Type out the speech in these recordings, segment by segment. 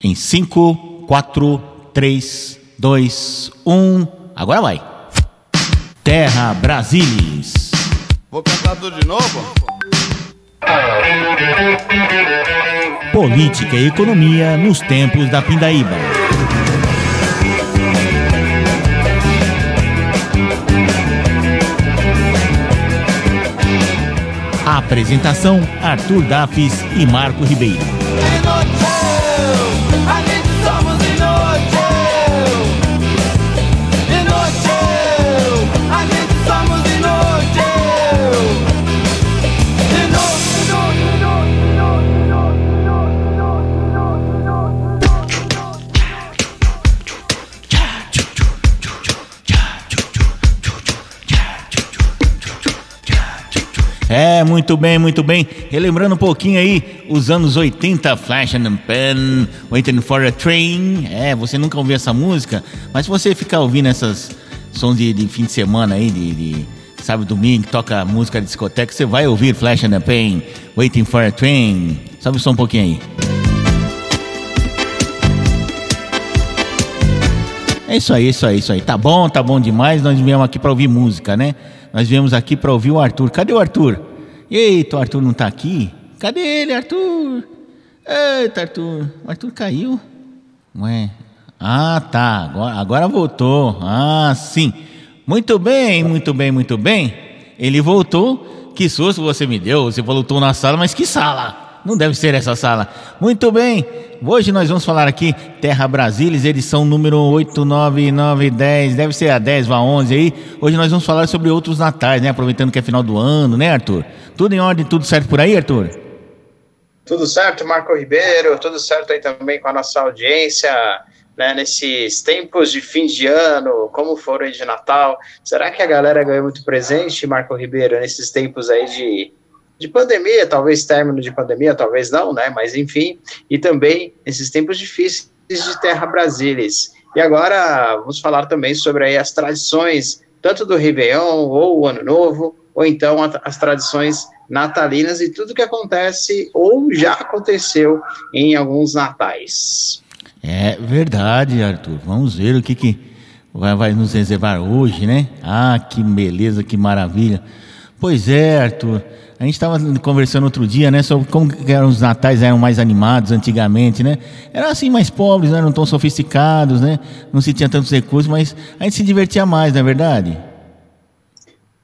Em 5, 4, 3, 2, 1. Agora vai. Terra Brasilis. Vou cantar tudo de novo? Política e economia nos tempos da Pindaíba. Apresentação: Arthur Dafis e Marco Ribeiro. É, muito bem, muito bem. Relembrando um pouquinho aí os anos 80, Flash and Pen, Waiting for a Train. É, você nunca ouviu essa música, mas se você ficar ouvindo essas sons de, de fim de semana aí, de, de sábado domingo, que toca música de discoteca, você vai ouvir Flash and Pen, Waiting for a Train. Sobe som um pouquinho aí. É isso aí, isso aí, isso aí. Tá bom, tá bom demais. Nós viemos aqui para ouvir música, né? Nós viemos aqui para ouvir o Arthur. Cadê o Arthur? Eita, o Arthur não tá aqui? Cadê ele, Arthur? Eita, Arthur. O Arthur caiu? Ué. Ah, tá. Agora, agora voltou. Ah, sim. Muito bem, muito bem, muito bem. Ele voltou. Que susto você me deu. Você voltou na sala, mas que sala? Não deve ser essa sala. Muito bem. Hoje nós vamos falar aqui Terra Brasilis, edição número 8, 9, 9, 10. Deve ser a 10 ou a 11 aí. Hoje nós vamos falar sobre outros natais, né? Aproveitando que é final do ano, né, Arthur? Tudo em ordem, tudo certo por aí, Arthur? Tudo certo, Marco Ribeiro, tudo certo aí também com a nossa audiência, né, nesses tempos de fim de ano, como foram aí de Natal. Será que a galera ganhou muito presente, Marco Ribeiro, nesses tempos aí de, de pandemia, talvez término de pandemia, talvez não, né, mas enfim, e também esses tempos difíceis de Terra Brasilis. E agora vamos falar também sobre aí as tradições, tanto do Réveillon ou o Ano Novo, ou então as tradições natalinas e tudo que acontece ou já aconteceu em alguns natais. É verdade, Arthur. Vamos ver o que, que vai, vai nos reservar hoje, né? Ah, que beleza, que maravilha. Pois é, Arthur. A gente estava conversando outro dia, né, sobre como eram os natais eram mais animados antigamente, né? Eram assim mais pobres, não eram tão sofisticados, né? Não se tinha tantos recursos, mas a gente se divertia mais, não é verdade?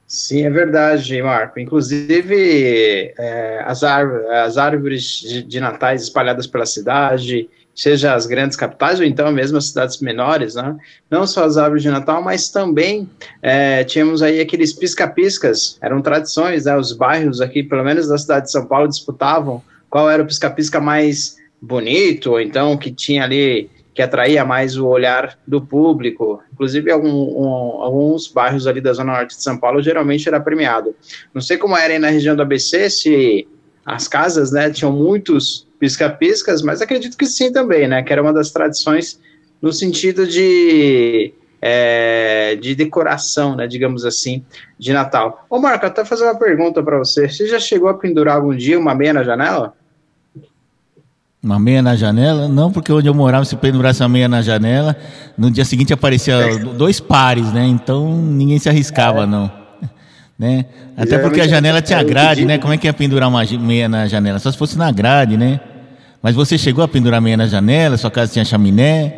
Sim, é verdade, Marco. Inclusive, é, as, as árvores de, de natais espalhadas pela cidade, seja as grandes capitais ou então mesmo as cidades menores, né? Não só as árvores de Natal, mas também é, tínhamos aí aqueles pisca-piscas, eram tradições, né? Os bairros aqui, pelo menos da cidade de São Paulo, disputavam qual era o pisca-pisca mais bonito, ou então que tinha ali que atraía mais o olhar do público. Inclusive, algum, um, alguns bairros ali da Zona Norte de São Paulo geralmente era premiado. Não sei como era aí na região do ABC, se as casas né, tinham muitos pisca-piscas, mas acredito que sim também, né? Que era uma das tradições no sentido de, é, de decoração, né, digamos assim, de Natal. Ô, Marco, até fazer uma pergunta para você. Você já chegou a pendurar algum dia uma meia na janela? Uma meia na janela? Não, porque onde eu morava, se pendurasse a meia na janela, no dia seguinte aparecia dois pares, né? Então ninguém se arriscava, não. Né? Até porque a janela é tinha grade, né? Como é que ia pendurar uma meia na janela? Só se fosse na grade, né? Mas você chegou a pendurar meia na janela? Sua casa tinha chaminé?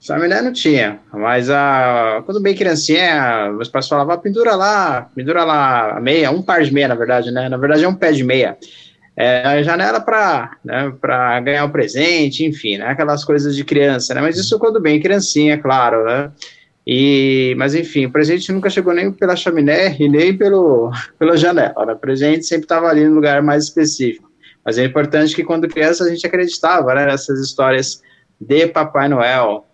Chaminé não tinha, mas a, quando bem criancinha, meus pais falavam, ah, pendura lá, pendura lá a meia, um par de meia, na verdade, né? Na verdade é um pé de meia. É, a janela para né, ganhar o presente, enfim, né? Aquelas coisas de criança, né? Mas isso quando bem criancinha, claro, né? E, mas enfim, o presente nunca chegou nem pela chaminé e nem pelo, pela janela. Né? O presente sempre estava ali no lugar mais específico. Mas é importante que quando criança a gente acreditava né, nessas histórias de Papai Noel.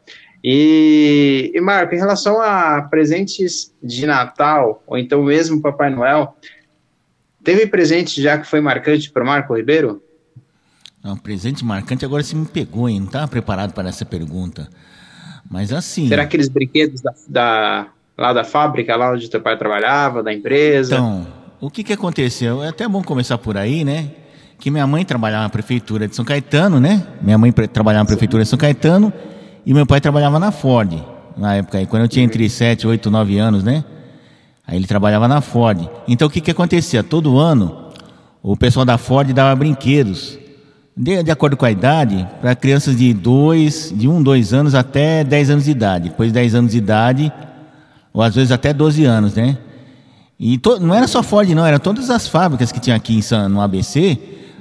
E, e Marco, em relação a presentes de Natal, ou então mesmo Papai Noel, teve presente já que foi marcante para o Marco Ribeiro? Não, presente marcante, agora você me pegou, hein? Não estava preparado para essa pergunta. Mas assim. Será aqueles brinquedos da, da- lá da fábrica, lá onde teu pai trabalhava, da empresa? Então, o que, que aconteceu? É até bom começar por aí, né? que minha mãe trabalhava na prefeitura de São Caetano, né? Minha mãe trabalhava na prefeitura de São Caetano e meu pai trabalhava na Ford, na época aí, quando eu tinha entre 7, 8, 9 anos, né? Aí ele trabalhava na Ford. Então o que que acontecia? Todo ano o pessoal da Ford dava brinquedos, de, de acordo com a idade, para crianças de 2, de 1, 2 anos até 10 anos de idade. Depois de 10 anos de idade, ou às vezes até 12 anos, né? E to- não era só Ford, não, eram todas as fábricas que tinha aqui em no ABC.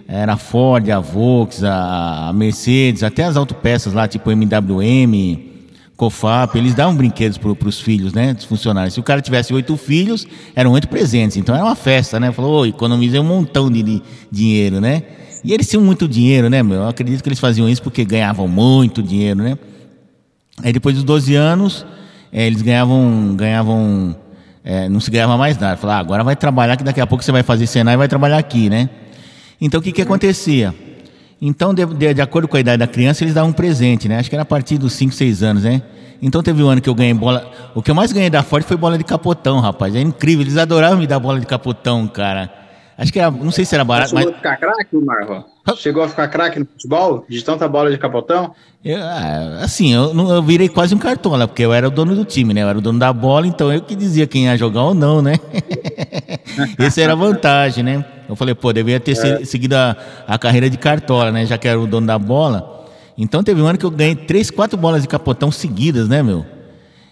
Era a Ford, a Volks, a Mercedes, até as autopeças lá, tipo MWM, Cofap, eles davam brinquedos para os filhos, né, dos funcionários. Se o cara tivesse oito filhos, eram oito presentes. Então era uma festa, né? Falou, "Ô, economizei um montão de, de dinheiro, né? E eles tinham muito dinheiro, né, meu? Eu acredito que eles faziam isso porque ganhavam muito dinheiro, né? Aí depois dos 12 anos, eh, eles ganhavam, ganhavam eh, não se ganhava mais nada. Falaram, ah, agora vai trabalhar que daqui a pouco você vai fazer Senai e vai trabalhar aqui, né? Então o que que acontecia? Então, de, de- de acordo com a idade da criança, eles davam um presente, né? Acho que era a partir dos 5, 6 anos, né? Então teve um ano que eu ganhei bola. O que eu mais ganhei da Ford foi bola de capotão, rapaz. É incrível. Eles adoravam me dar bola de capotão, cara. Acho que era. Não sei se era barato, mas. Chegou a ficar craque, Marro? Chegou a ficar craque no futebol? De tanta bola de capotão? Eu, ah, assim, eu, eu virei quase um cartola, porque eu era o dono do time, né? Eu era o dono da bola, então eu que dizia quem ia jogar ou não, né? Essa era a vantagem, né? Eu falei, pô, deveria ter se- seguido a, a carreira de cartola, né? Já que era o dono da bola. Então teve um ano que eu ganhei três, quatro bolas de capotão seguidas, né, meu?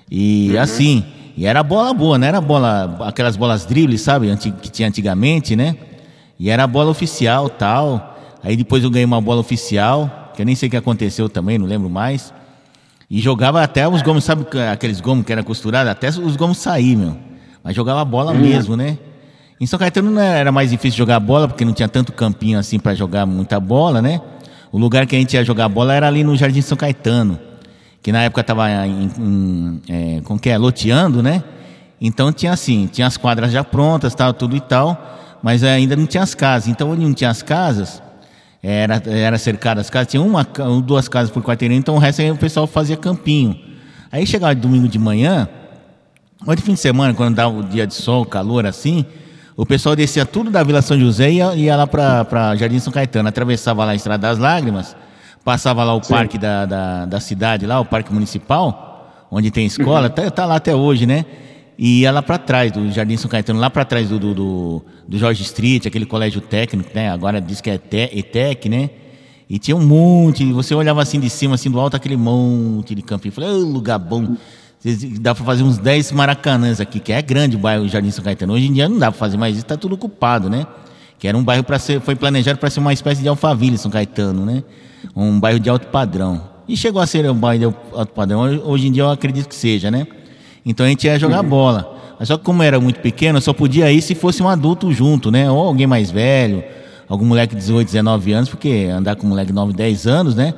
E assim, e era bola boa, não era bola, aquelas bolas dribles, sabe? Que tinha antigamente, né? E era a bola oficial tal. Aí depois eu ganhei uma bola oficial, que eu nem sei o que aconteceu também, não lembro mais. E jogava até os gomos, sabe que- aqueles gomos que era costurado? Até os gomos sair, meu. Mas jogava bola mesmo, né? Em São Caetano era mais difícil jogar bola, porque não tinha tanto campinho assim para jogar muita bola, né? O lugar que a gente ia jogar bola era ali no Jardim São Caetano, que na época estava é, como que é, loteando, né? Então tinha assim, tinha as quadras já prontas, tal, tudo e tal, mas ainda não tinha as casas. Então onde não tinha as casas, era, era cercada as casas, tinha uma, duas casas por quarteirão, então o resto aí o pessoal fazia campinho. Aí chegava domingo de manhã, ou de fim de semana, quando dava o dia de sol, calor assim, o pessoal descia tudo da Vila São José e ia, ia lá para Jardim São Caetano, atravessava lá a Estrada das Lágrimas, passava lá o parque da, da, da cidade, lá, o parque municipal, onde tem escola, tá, tá lá até hoje, né? E ia lá para trás do Jardim São Caetano, lá para trás do, do, do, do Jorge Street, aquele colégio técnico, né? Agora diz que é Te- ETEC, né? E tinha um monte, você olhava assim de cima, assim do alto, aquele monte de campinho. Falei, "Ô, lugar bom. Dá para fazer uns 10 maracanãs aqui, que é grande o bairro Jardim São Caetano. Hoje em dia não dá para fazer mais isso, tá tudo ocupado, né? Que era um bairro para ser, foi planejado para ser uma espécie de Alphaville, São Caetano, né? Um bairro de alto padrão. E chegou a ser um bairro de alto padrão. Hoje em dia eu acredito que seja, né? Então a gente ia jogar bola. Mas só que como era muito pequeno, só podia ir se fosse um adulto junto, né? Ou alguém mais velho, algum moleque de 18, 19 anos, porque andar com um moleque de 9, 10 anos, né?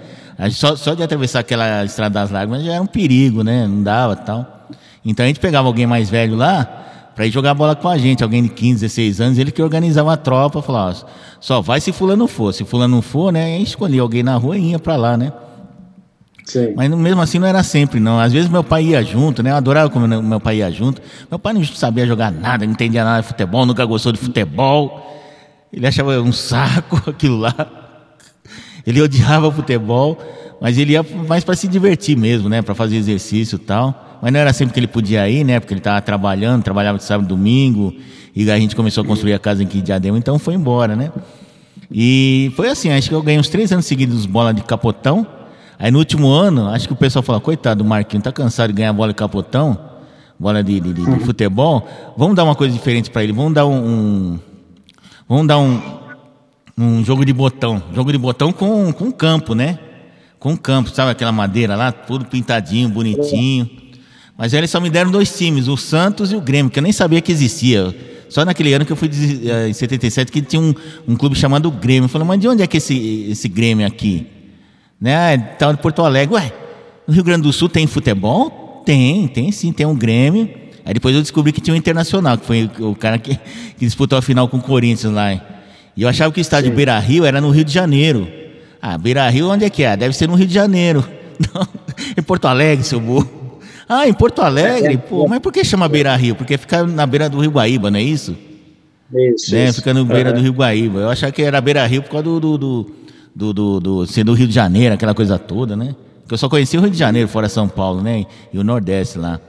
Só, só de atravessar aquela estrada das lágrimas já era um perigo, né? Não dava tal. Então a gente pegava alguém mais velho lá para ir jogar bola com a gente, alguém de 15, 16 anos, ele que organizava a tropa, falava, ó, só vai se fulano for. Se fulano não for, né? A gente escolhia alguém na rua e ia para lá, né? Sim. Mas mesmo assim não era sempre, não. Às vezes meu pai ia junto, né? Eu adorava como meu pai ia junto. Meu pai não sabia jogar nada, não entendia nada de futebol, nunca gostou de futebol. Ele achava um saco aquilo lá. Ele odiava futebol, mas ele ia mais para se divertir mesmo, né? Para fazer exercício e tal. Mas não era sempre que ele podia ir, né? Porque ele estava trabalhando, trabalhava de sábado e domingo. E a gente começou a construir a casa em Diadema, então foi embora, né? E foi assim, acho que eu ganhei uns três anos seguidos bola de capotão. Aí no último ano, acho que o pessoal falou, coitado do Marquinhos, tá cansado de ganhar bola de capotão, bola de, de- de- de futebol. Vamos dar uma coisa diferente para ele, vamos dar um, um- vamos dar um, um jogo de botão. Jogo de botão com, com campo, né? Com campo, sabe aquela madeira lá, tudo pintadinho, bonitinho. Mas aí eles só me deram dois times, o Santos e o Grêmio, que eu nem sabia que existia. Só naquele ano que eu fui eh, em 77 que tinha um, um clube chamado Grêmio. Eu falei, mas de onde é que é esse, esse Grêmio aqui? Né? Ah, Tal de Porto Alegre. Ué, no Rio Grande do Sul tem futebol? Tem, tem sim, tem um Grêmio. Aí depois eu descobri que tinha um Internacional, que foi o cara que, que disputou a final com o Corinthians lá. E eu achava que o estádio Beira Rio era no Rio de Janeiro. Ah, Beira Rio onde é que é? Deve ser no Rio de Janeiro. Não, em Porto Alegre, seu burro. Ah, em Porto Alegre? Pô, mas por que chama Beira Rio? Porque fica na beira do Rio Guaíba, não é isso? Isso, né? isso. Fica no beira Aham. do Rio Guaíba. Eu achava que era beira Rio por causa do, do, do, do, do, do- ser do Rio de Janeiro, aquela coisa toda, né? Porque eu só conhecia o Rio de Janeiro, fora São Paulo, né? E o Nordeste lá.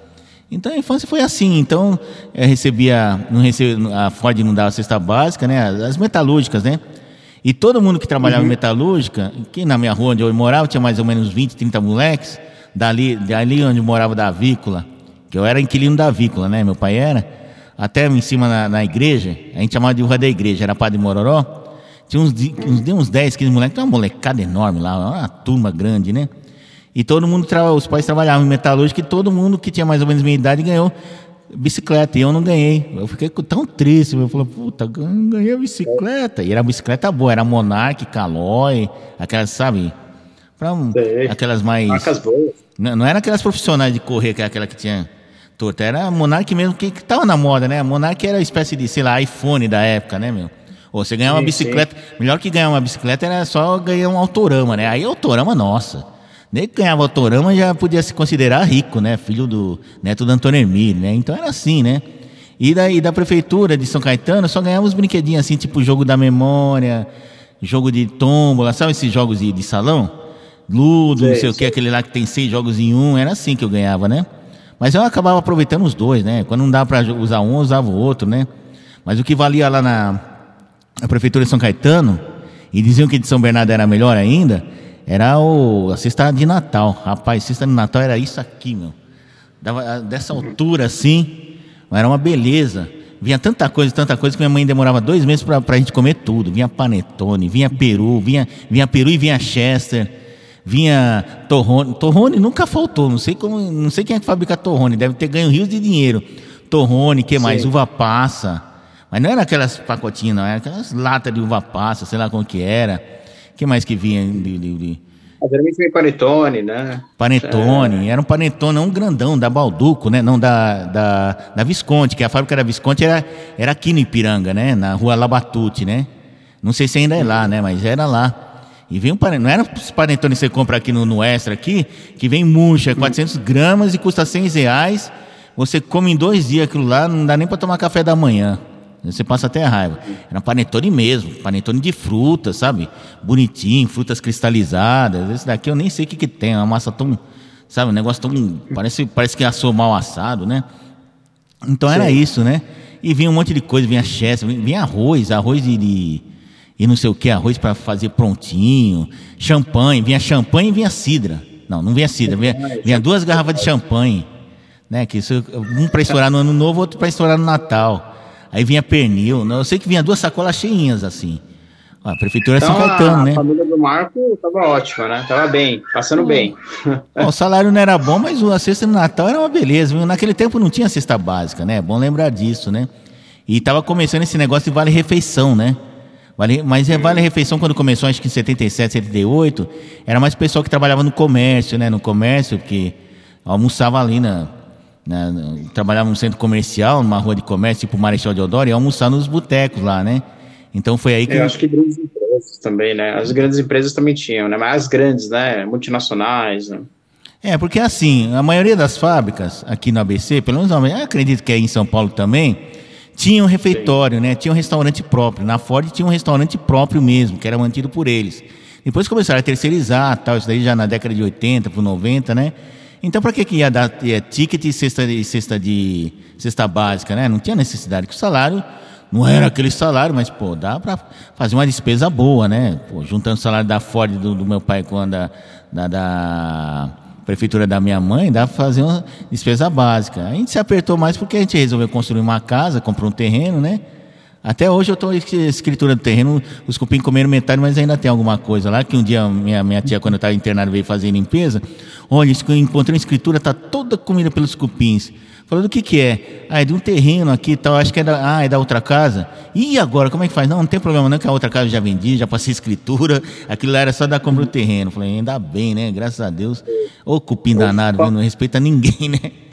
Então a infância foi assim. Então eu recebia, não recebia, a Ford não dava cesta básica, né? As, as metalúrgicas, né? E todo mundo que trabalhava Uhum. em metalúrgica, que na minha rua onde eu morava tinha mais ou menos 20, 30 moleques, dali, dali onde eu morava da avícola, que eu era inquilino da avícola, né? Meu pai era, até em cima na, na igreja, a gente chamava de rua da igreja, era Padre Mororó, tinha uns, uns, uns 10, 15 moleques, tinha uma molecada enorme lá, uma turma grande, né? E todo mundo, os pais trabalhavam em metalúrgica e todo mundo que tinha mais ou menos minha idade ganhou bicicleta. E eu não ganhei. Eu fiquei tão triste. Eu falei, puta, gan- ganhei a bicicleta. E era bicicleta boa, era Monarch, Caloi, aquelas, sabe? Pra, Sei. aquelas mais. Marcas boas. Não, não era aquelas profissionais de correr, que era aquela que tinha torta. Era a Monarch mesmo, que, que tava na moda, né? A Monarch era uma espécie de, sei lá, iPhone da época, né, meu? Ou você ganhar uma Sim, bicicleta. Melhor que ganhar uma bicicleta era só ganhar um autorama, né? Aí autorama, nossa. Nem que ganhava autorama já podia se considerar rico, né? Filho do neto do Antônio Hermílio, né? Então era assim, né? E da, e da prefeitura de São Caetano só ganhava uns brinquedinhos assim, tipo jogo da memória, jogo de tombola, sabe esses jogos de, de salão? Ludo, não Sei, sei o que, aquele lá que tem seis jogos em um, era assim que eu ganhava, né? Mas eu acabava aproveitando os dois, né? Quando não dava para usar um, eu usava o outro, né? Mas o que valia lá na, na prefeitura de São Caetano, e diziam que de São Bernardo era melhor ainda, era o, a cesta de Natal. Rapaz, cesta de Natal era isso aqui, meu. Dava ah, dessa altura assim, era uma beleza. Vinha tanta coisa, tanta coisa que minha mãe demorava dois meses para a gente comer tudo. Vinha panetone, vinha peru, vinha, vinha peru e vinha chester, vinha torrone. Torrone nunca faltou, não sei como, não sei quem é que fabrica torrone, deve ter ganho rios de dinheiro. Torrone, que mais? Sim. Uva passa. Mas não era aquelas pacotinhas, não, era aquelas latas de uva passa, sei lá como que era. Que mais que vinha de- de- de... Geralmente vem panetone, né? Panetone, era um panetone, um grandão, da Balduco, né? Não, da, da, da Visconti, que a fábrica da Visconti era, era aqui no Ipiranga, né? Na rua Labatute, né? Não sei se ainda é lá, né? Mas era lá. E vem um panetone, não era os panetone que você compra aqui no, no Extra aqui, que vem murcha, é 400 gramas e custa 100 reais. Você come em dois dias aquilo lá, não dá nem para tomar café da manhã. Você passa até a raiva. Era panetone mesmo, panetone de frutas, sabe? Bonitinho, frutas cristalizadas. Esse daqui eu nem sei o que, que tem, é uma massa tão, sabe? Um negócio tão. Parece, parece que assou mal assado, né? Então era isso, né? E vinha um monte de coisa, vinha chester, vinha- vinha arroz, arroz de, de- e não sei o que, arroz para fazer prontinho, champanhe, vinha champanhe e vinha cidra. Não, não vinha cidra, vinha, vinha duas garrafas de champanhe, né? Que isso, um para estourar no ano novo, outro para estourar no Natal. Aí vinha pernil, né? eu sei que vinha duas sacolas cheinhas assim. A prefeitura é Então São a, né? família do Marco tava ótima, né? Tava bem, passando bem. Ó, o salário não era bom, mas a cesta no Natal era uma beleza. viu? Naquele tempo não tinha cesta básica, né? É bom lembrar disso, né? E tava começando esse negócio de vale-refeição, né? Vale, mas é vale-refeição quando começou, acho que em 77, 78, era mais pessoal que trabalhava no comércio, né? No comércio, que almoçava ali na, na- trabalhava num centro comercial, numa rua de comércio, tipo Marechal Deodoro, e almoçar nos botecos lá, né? Então foi aí que... Eu acho que grandes empresas também, né? As grandes empresas também tinham, né? Mas as grandes, né? Multinacionais, né? É, porque assim, a maioria das fábricas aqui no ABC, pelo menos eu acredito que é em São Paulo também, tinha um refeitório, né? Tinha um restaurante próprio. Na Ford tinha um restaurante próprio mesmo, que era mantido por eles. Depois começaram a terceirizar, tal, isso daí já na década de 80 para 90, né? Então para que que ia dar é, ticket e cesta cesta de cesta básica, né? Não tinha necessidade que o salário não era aquele salário, mas pô, dá para fazer uma despesa boa, né? Pô, juntando o salário da Ford do, do meu pai com a da, da, da prefeitura da minha mãe, dá para fazer uma despesa básica. A gente se apertou mais porque a gente resolveu construir uma casa, comprou um terreno, né? Até hoje eu estou em escritura do terreno, os cupim comeram metade, mas ainda tem alguma coisa lá, que um dia minha, minha tia, quando eu estava internado, veio fazer limpeza. Olha, encontrei uma escritura, está toda comida pelos cupins. Falou, do que que é? Ah, é de um terreno aqui e tal, acho que é da, ah, é da outra casa. E agora, como é que faz? Não, não tem problema não, que a outra casa eu já vendi, já passei escritura, aquilo lá era só da compra do terreno. Falei, ainda bem, né? Graças a Deus. Ô cupim danado, viu? não respeita ninguém, né?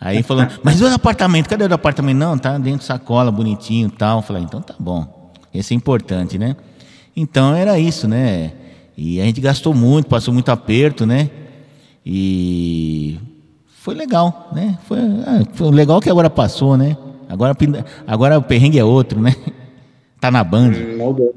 Aí falou, mas o apartamento? Cadê o apartamento? Não, tá dentro de sacola, bonitinho e tal. Falei, então tá bom. Esse é importante, né? Então era isso, né? E a gente gastou muito, passou muito aperto, né? E foi legal, né? Foi, ah, foi legal que agora passou, né? Agora, agora o perrengue é outro, né? Tá na Band. Hum.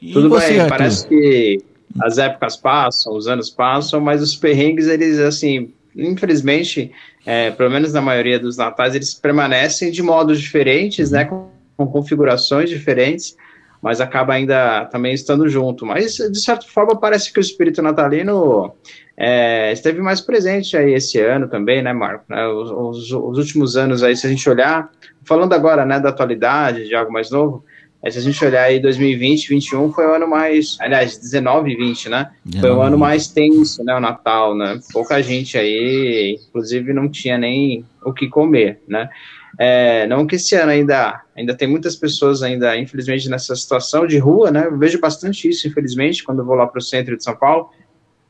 E Tudo você, bem, Arthur? parece que as épocas passam, os anos passam, mas os perrengues, eles, assim, infelizmente, é, pelo menos na maioria dos natais, eles permanecem de modos diferentes, né, com, com configurações diferentes, mas acaba ainda também estando junto. Mas, de certa forma, parece que o espírito natalino é, esteve mais presente aí esse ano também, né, Marco? Né, os, os, os últimos anos aí, se a gente olhar, falando agora, né, da atualidade, de algo mais novo, é, se a gente olhar aí 2020, 2021 foi o ano mais, aliás, 19 e 20, né? Foi o 19. ano mais tenso, né? O Natal, né? Pouca gente aí, inclusive, não tinha nem o que comer, né? É, não que esse ano ainda, ainda tem muitas pessoas ainda, infelizmente, nessa situação de rua, né? Eu vejo bastante isso, infelizmente, quando eu vou lá para o centro de São Paulo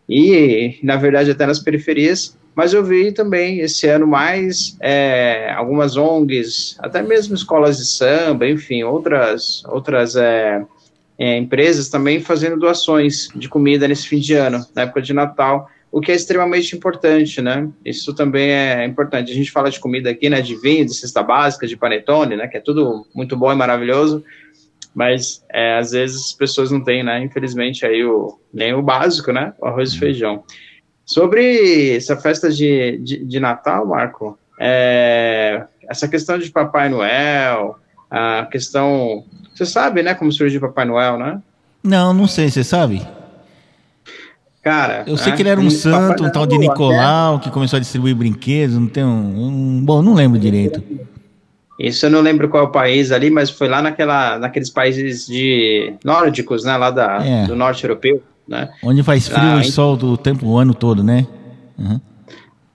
e, na verdade, até nas periferias. Mas eu vi também esse ano mais é, algumas ONGs, até mesmo escolas de samba, enfim, outras, outras é, é, empresas também fazendo doações de comida nesse fim de ano, na época de Natal, o que é extremamente importante, né? Isso também é importante. A gente fala de comida aqui, né? De vinho, de cesta básica, de panetone, né? Que é tudo muito bom e maravilhoso, mas é, às vezes as pessoas não têm, né? Infelizmente aí o nem o básico, né? O arroz e feijão. Sobre essa festa de, de, de Natal, Marco, é, essa questão de Papai Noel, a questão. Você sabe, né, como surgiu Papai Noel, né? Não, não sei, você sabe? Cara. Eu sei né, que ele era um santo, um tal de Noel, Nicolau, que começou a distribuir brinquedos, não tem um, um- Bom, não lembro direito. Isso eu não lembro qual é o país ali, mas foi lá naquela, naqueles países de nórdicos, né, lá da, É. do norte europeu, né? Onde faz frio Ah, e ent- sol do tempo, o ano todo, né? Uhum.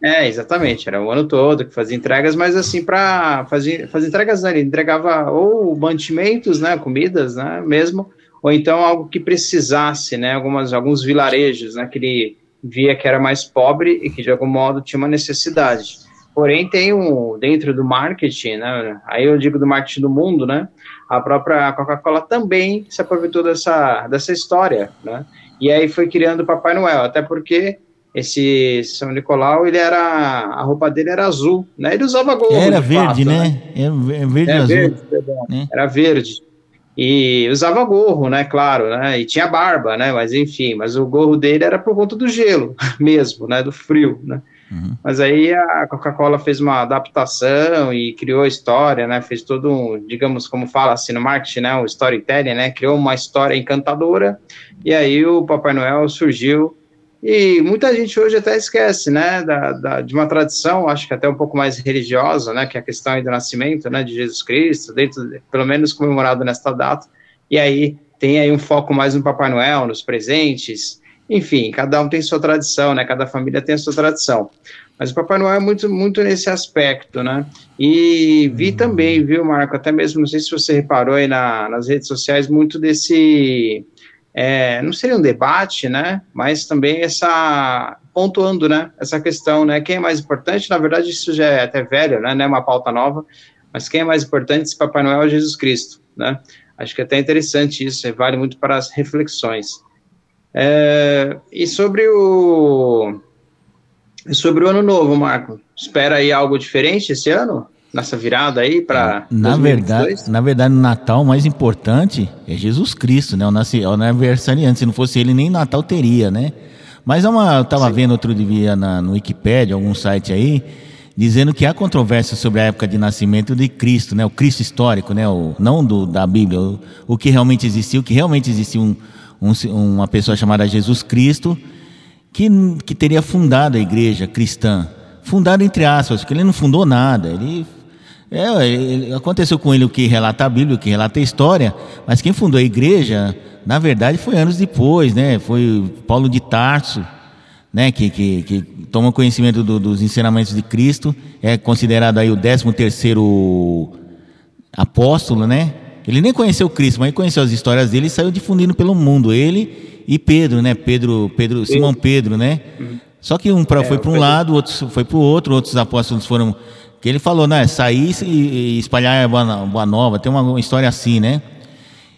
É, exatamente, era o ano todo que fazia entregas, mas assim, para fazer, fazer entregas, né, ele entregava ou mantimentos, né, comidas, né, mesmo, ou então algo que precisasse, né, algumas, alguns vilarejos, né, que ele via que era mais pobre e que de algum modo tinha uma necessidade. Porém, tem um, dentro do marketing, né, aí eu digo do marketing do mundo, né, a própria Coca-Cola também se aproveitou dessa, dessa história, né, e aí foi criando o Papai Noel, até porque esse São Nicolau, ele era, a roupa dele era azul, né, ele usava gorro, Era de verde, fato, né? É ve- verde e é azul. verde, né? Era verde. E usava gorro, né? Claro, né? E tinha barba, né? Mas enfim, mas o gorro dele era por conta do gelo mesmo, né? Do frio, né? Uhum. Mas aí a Coca-Cola fez uma adaptação e criou a história, né? Fez todo um, digamos, como fala assim no marketing, né? O storytelling, né? Criou uma história encantadora. E aí o Papai Noel surgiu. E muita gente hoje até esquece, né? Da, da- de uma tradição, acho que até um pouco mais religiosa, né? Que é a questão do nascimento, né? De Jesus Cristo, dentro, pelo menos comemorado nesta data. E aí tem aí um foco mais no Papai Noel, nos presentes. Enfim, cada um tem sua tradição, né? Cada família tem a sua tradição. Mas o Papai Noel é muito, muito nesse aspecto, né? E vi também, viu, Marco? Até mesmo, não sei se você reparou aí na, nas redes sociais, muito desse. é, não seria um debate, né? Mas também essa. pontuando, né? Essa questão, né? Quem é mais importante? Na verdade, isso já é até velho, né? Não é uma pauta nova. Mas quem é mais importante se Papai Noel é Jesus Cristo, né? Acho que é até interessante isso, vale muito para as reflexões. É, e sobre o sobre o ano novo, Marco, espera aí algo diferente esse ano? Nessa virada aí para Na verdade, na verdade, no Natal o mais importante é Jesus Cristo, né? O, nasci, é o aniversariante. Se não fosse ele, nem Natal teria, né? Mas é uma, eu estava vendo outro dia na, no Wikipedia, algum site aí, dizendo que há controvérsia sobre a época de nascimento de Cristo, né? O Cristo histórico, né? O, não do, da Bíblia, o, o que realmente existiu, que realmente existiu um, um, uma pessoa chamada Jesus Cristo que, que teria fundado a igreja cristã. Fundado entre aspas, porque ele não fundou nada. Ele, é, ele- aconteceu com ele o que relata a Bíblia, o que relata a história, mas quem fundou a igreja, na verdade, foi anos depois, né? Foi Paulo de Tarso, né? Que, que, que toma conhecimento do- dos ensinamentos de Cristo, é considerado aí o 13 terceiro apóstolo, né? Ele nem conheceu Cristo, mas conheceu as histórias dele e saiu difundindo pelo mundo. Ele e Pedro, né? Pedro, Pedro, Simão Pedro, né? Só que um pra, foi para um Pedro. lado, outro foi para o outro, outros apóstolos foram. Que ele falou, né? Sair e, e espalhar a boa, nova. Tem uma história assim, né?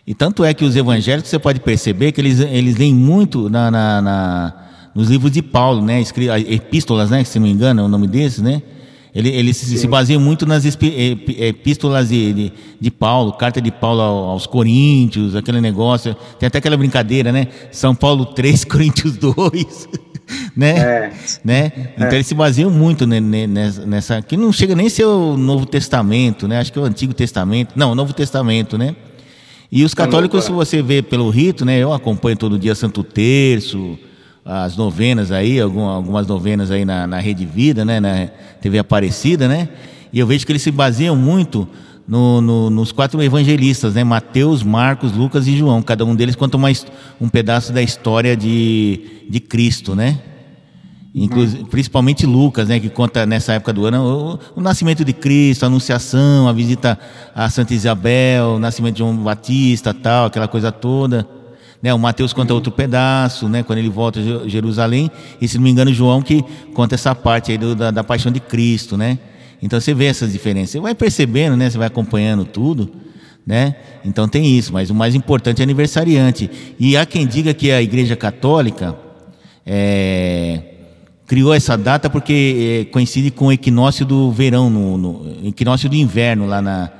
E tanto é que os evangélicos, você pode perceber que eles, eles leem muito na, na- na- nos livros de Paulo, né? Epístolas, né? Se não me engano, é o nome desses, né? Ele, ele se, se baseia muito nas epístolas de, de, de, Paulo, carta de Paulo aos Coríntios, aquele negócio. Tem até aquela brincadeira, né? São Paulo 3, Coríntios 2. né? É. né? Então é. ele se baseia muito nessa, nessa. Que não chega nem a ser o Novo Testamento, né? Acho que é o Antigo Testamento. Não, o Novo Testamento, né? E os católicos, se você vê pelo rito, né? Eu acompanho todo dia Santo Terço as novenas aí, algumas novenas aí na, na Rede Vida, né, na TV Aparecida, né? E eu vejo que eles se baseiam muito no, no, nos quatro evangelistas, né? Mateus, Marcos, Lucas e João. Cada um deles conta uma, um pedaço da história de, de Cristo, né? Inclusive, principalmente Lucas, né, que conta nessa época do ano o, o, nascimento de Cristo, a anunciação, a visita a Santa Isabel, o nascimento de João Batista, tal, aquela coisa toda. Né, o Mateus conta outro pedaço, né, quando ele volta a Jerusalém, e se não me engano, João que conta essa parte aí do, da, da, paixão de Cristo, né? Então você vê essas diferenças, você vai percebendo, né, você vai acompanhando tudo, né? Então tem isso, mas o mais importante é aniversariante. E há quem diga que a Igreja Católica é, criou essa data porque é, coincide com o equinócio do verão, no, no equinócio do inverno lá, na,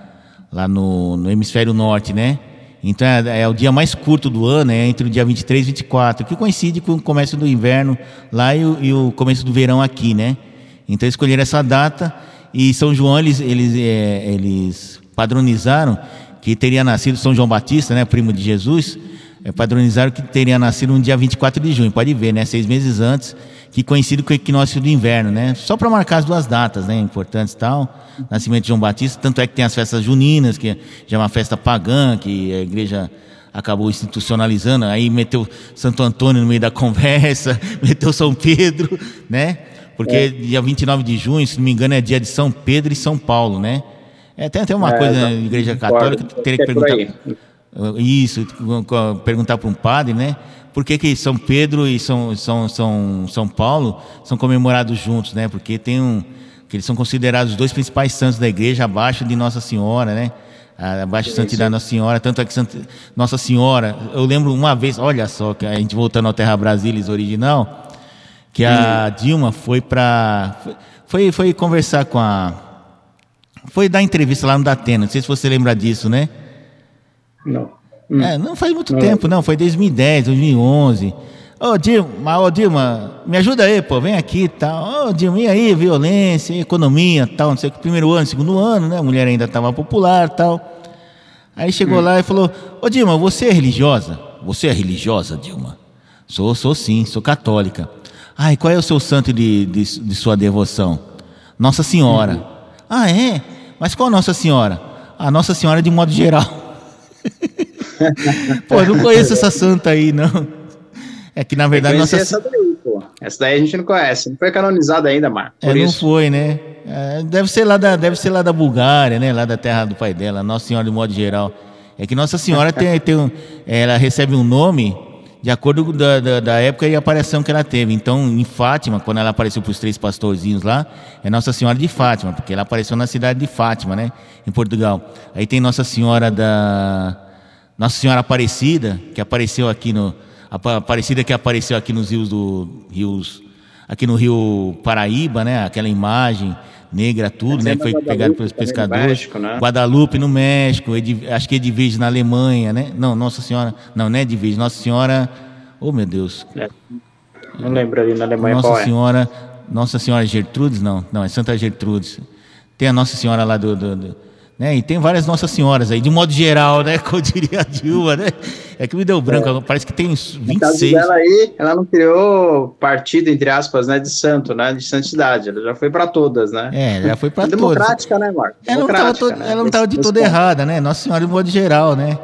lá no, no hemisfério norte, né? Então é, é, o dia mais curto do ano, é entre o dia 23 e 24, que coincide com o começo do inverno lá e o, e o começo do verão aqui, né? Então escolheram essa data e São João eles, eles, é, eles padronizaram que teria nascido São João Batista, né, primo de Jesus, é, padronizaram que teria nascido no dia 24 de junho, pode ver, né, seis meses antes, que coincide com o equinócio do inverno, né? Só para marcar as duas datas, né? Importantes e tal. Nascimento de João Batista, tanto é que tem as festas juninas, que já é uma festa pagã, que a igreja acabou institucionalizando, aí meteu Santo Antônio no meio da conversa, meteu São Pedro, né? Porque é. dia 29 de junho, se não me engano, é dia de São Pedro e São Paulo, né? É, tem até uma é, coisa na igreja católica, teria que perguntar. Isso, perguntar para um padre, né? Por que, que São Pedro e São, São, São, São Paulo são comemorados juntos, né? Porque tem um, que eles são considerados os dois principais santos da igreja, abaixo de Nossa Senhora, né? Abaixo de Santidade Nossa Senhora, tanto é que Santa, Nossa Senhora, eu lembro uma vez, olha só, que a gente voltando ao Terra Brasilis original, que a Dilma foi para foi, foi conversar com a foi dar entrevista lá no Datena, não sei se você lembra disso, né? Não. Hum. É, não faz muito não. tempo, não. Foi 2010, 2011. Ô, oh, Dilma, ô, oh, Dilma, me ajuda aí, pô, vem aqui e tal. Ô, oh, Dilma, e aí, violência, economia tal, não sei o que, primeiro ano, segundo ano, né? A mulher ainda estava popular tal. Aí chegou hum. lá e falou: Ô, Dilma, você é religiosa? Você é religiosa, Dilma? Sou, sou sim, sou católica. Ai, qual é o seu santo de, de, de sua devoção? Nossa Senhora. Uhum. Ah, é? Mas qual Nossa Senhora? A Nossa Senhora de modo geral. pô, eu não conheço essa santa aí, não. É que na verdade nossa. Essa daí, pô. Essa daí a gente não conhece. Não foi canonizada ainda, Marco. É, não foi, né? É, deve, ser lá da, deve ser lá da Bulgária, né? Lá da terra do pai dela, Nossa Senhora de modo geral. É que Nossa Senhora tem, tem um, ela recebe um nome de acordo da, da, da, época e aparição que ela teve. Então, em Fátima, quando ela apareceu para os três pastorzinhos lá, é Nossa Senhora de Fátima, porque ela apareceu na cidade de Fátima, né? Em Portugal. Aí tem Nossa Senhora da nossa Senhora Aparecida, que apareceu aqui no Aparecida que apareceu aqui nos rios do rios aqui no Rio Paraíba, né? Aquela imagem negra tudo, né? Foi pegado pelos pescadores. No México, né? Guadalupe no México, Ed, acho que Edvige na Alemanha, né? Não, Nossa Senhora, não, não é Edvige, Nossa Senhora, oh meu Deus. É. Não lembro ali na Alemanha Nossa qual é. Senhora, Nossa Senhora Gertrudes, não, não, é Santa Gertrudes. Tem a Nossa Senhora lá do, do, do né? E tem várias Nossas Senhoras aí, de modo geral, né? Como diria a Dilma, né? É que me deu branco, é. parece que tem 26. Ela aí, ela não criou partido, entre aspas, né, de santo, né? De santidade. Ela já foi para todas, né? É, já foi para todas. Democrática, né, Marco? Ela não estava né? de toda errada, né? Nossa Senhora de modo geral, né?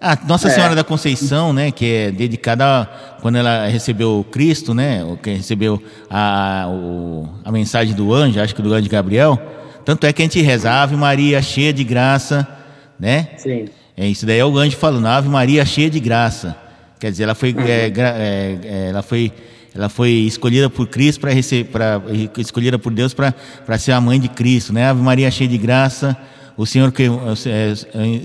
A Nossa é. Senhora da Conceição, né, que é dedicada a, quando ela recebeu Cristo, né, o que recebeu a, o, a mensagem do anjo, acho que do anjo Gabriel, tanto é que a gente reza Ave Maria cheia de graça, né? Sim. É, isso daí é o anjo falando, Ave Maria cheia de graça. Quer dizer, ela foi, uhum. é, é, é, ela foi, ela foi escolhida por Cristo para receber, para escolhida por Deus para ser a mãe de Cristo, né? Ave Maria cheia de graça. O Senhor que é,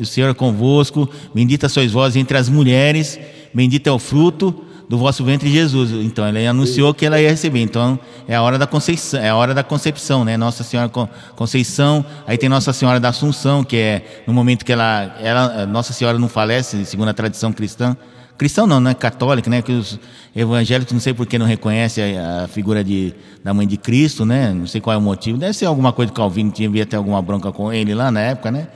o Senhor é convosco, bendita sois vós entre as mulheres, bendito é o fruto do vosso ventre Jesus. Então, ele anunciou que ela ia receber. Então, é a hora da conceição, é a hora da concepção, né? Nossa Senhora Conceição, aí tem Nossa Senhora da Assunção, que é no momento que ela, ela Nossa Senhora não falece, segundo a tradição cristã. Cristão não, não é católico, né? Que os evangélicos não sei por que não reconhecem a, a, figura de, da mãe de Cristo, né? Não sei qual é o motivo. Deve ser alguma coisa que Calvino tinha havia até alguma bronca com ele lá na época, né?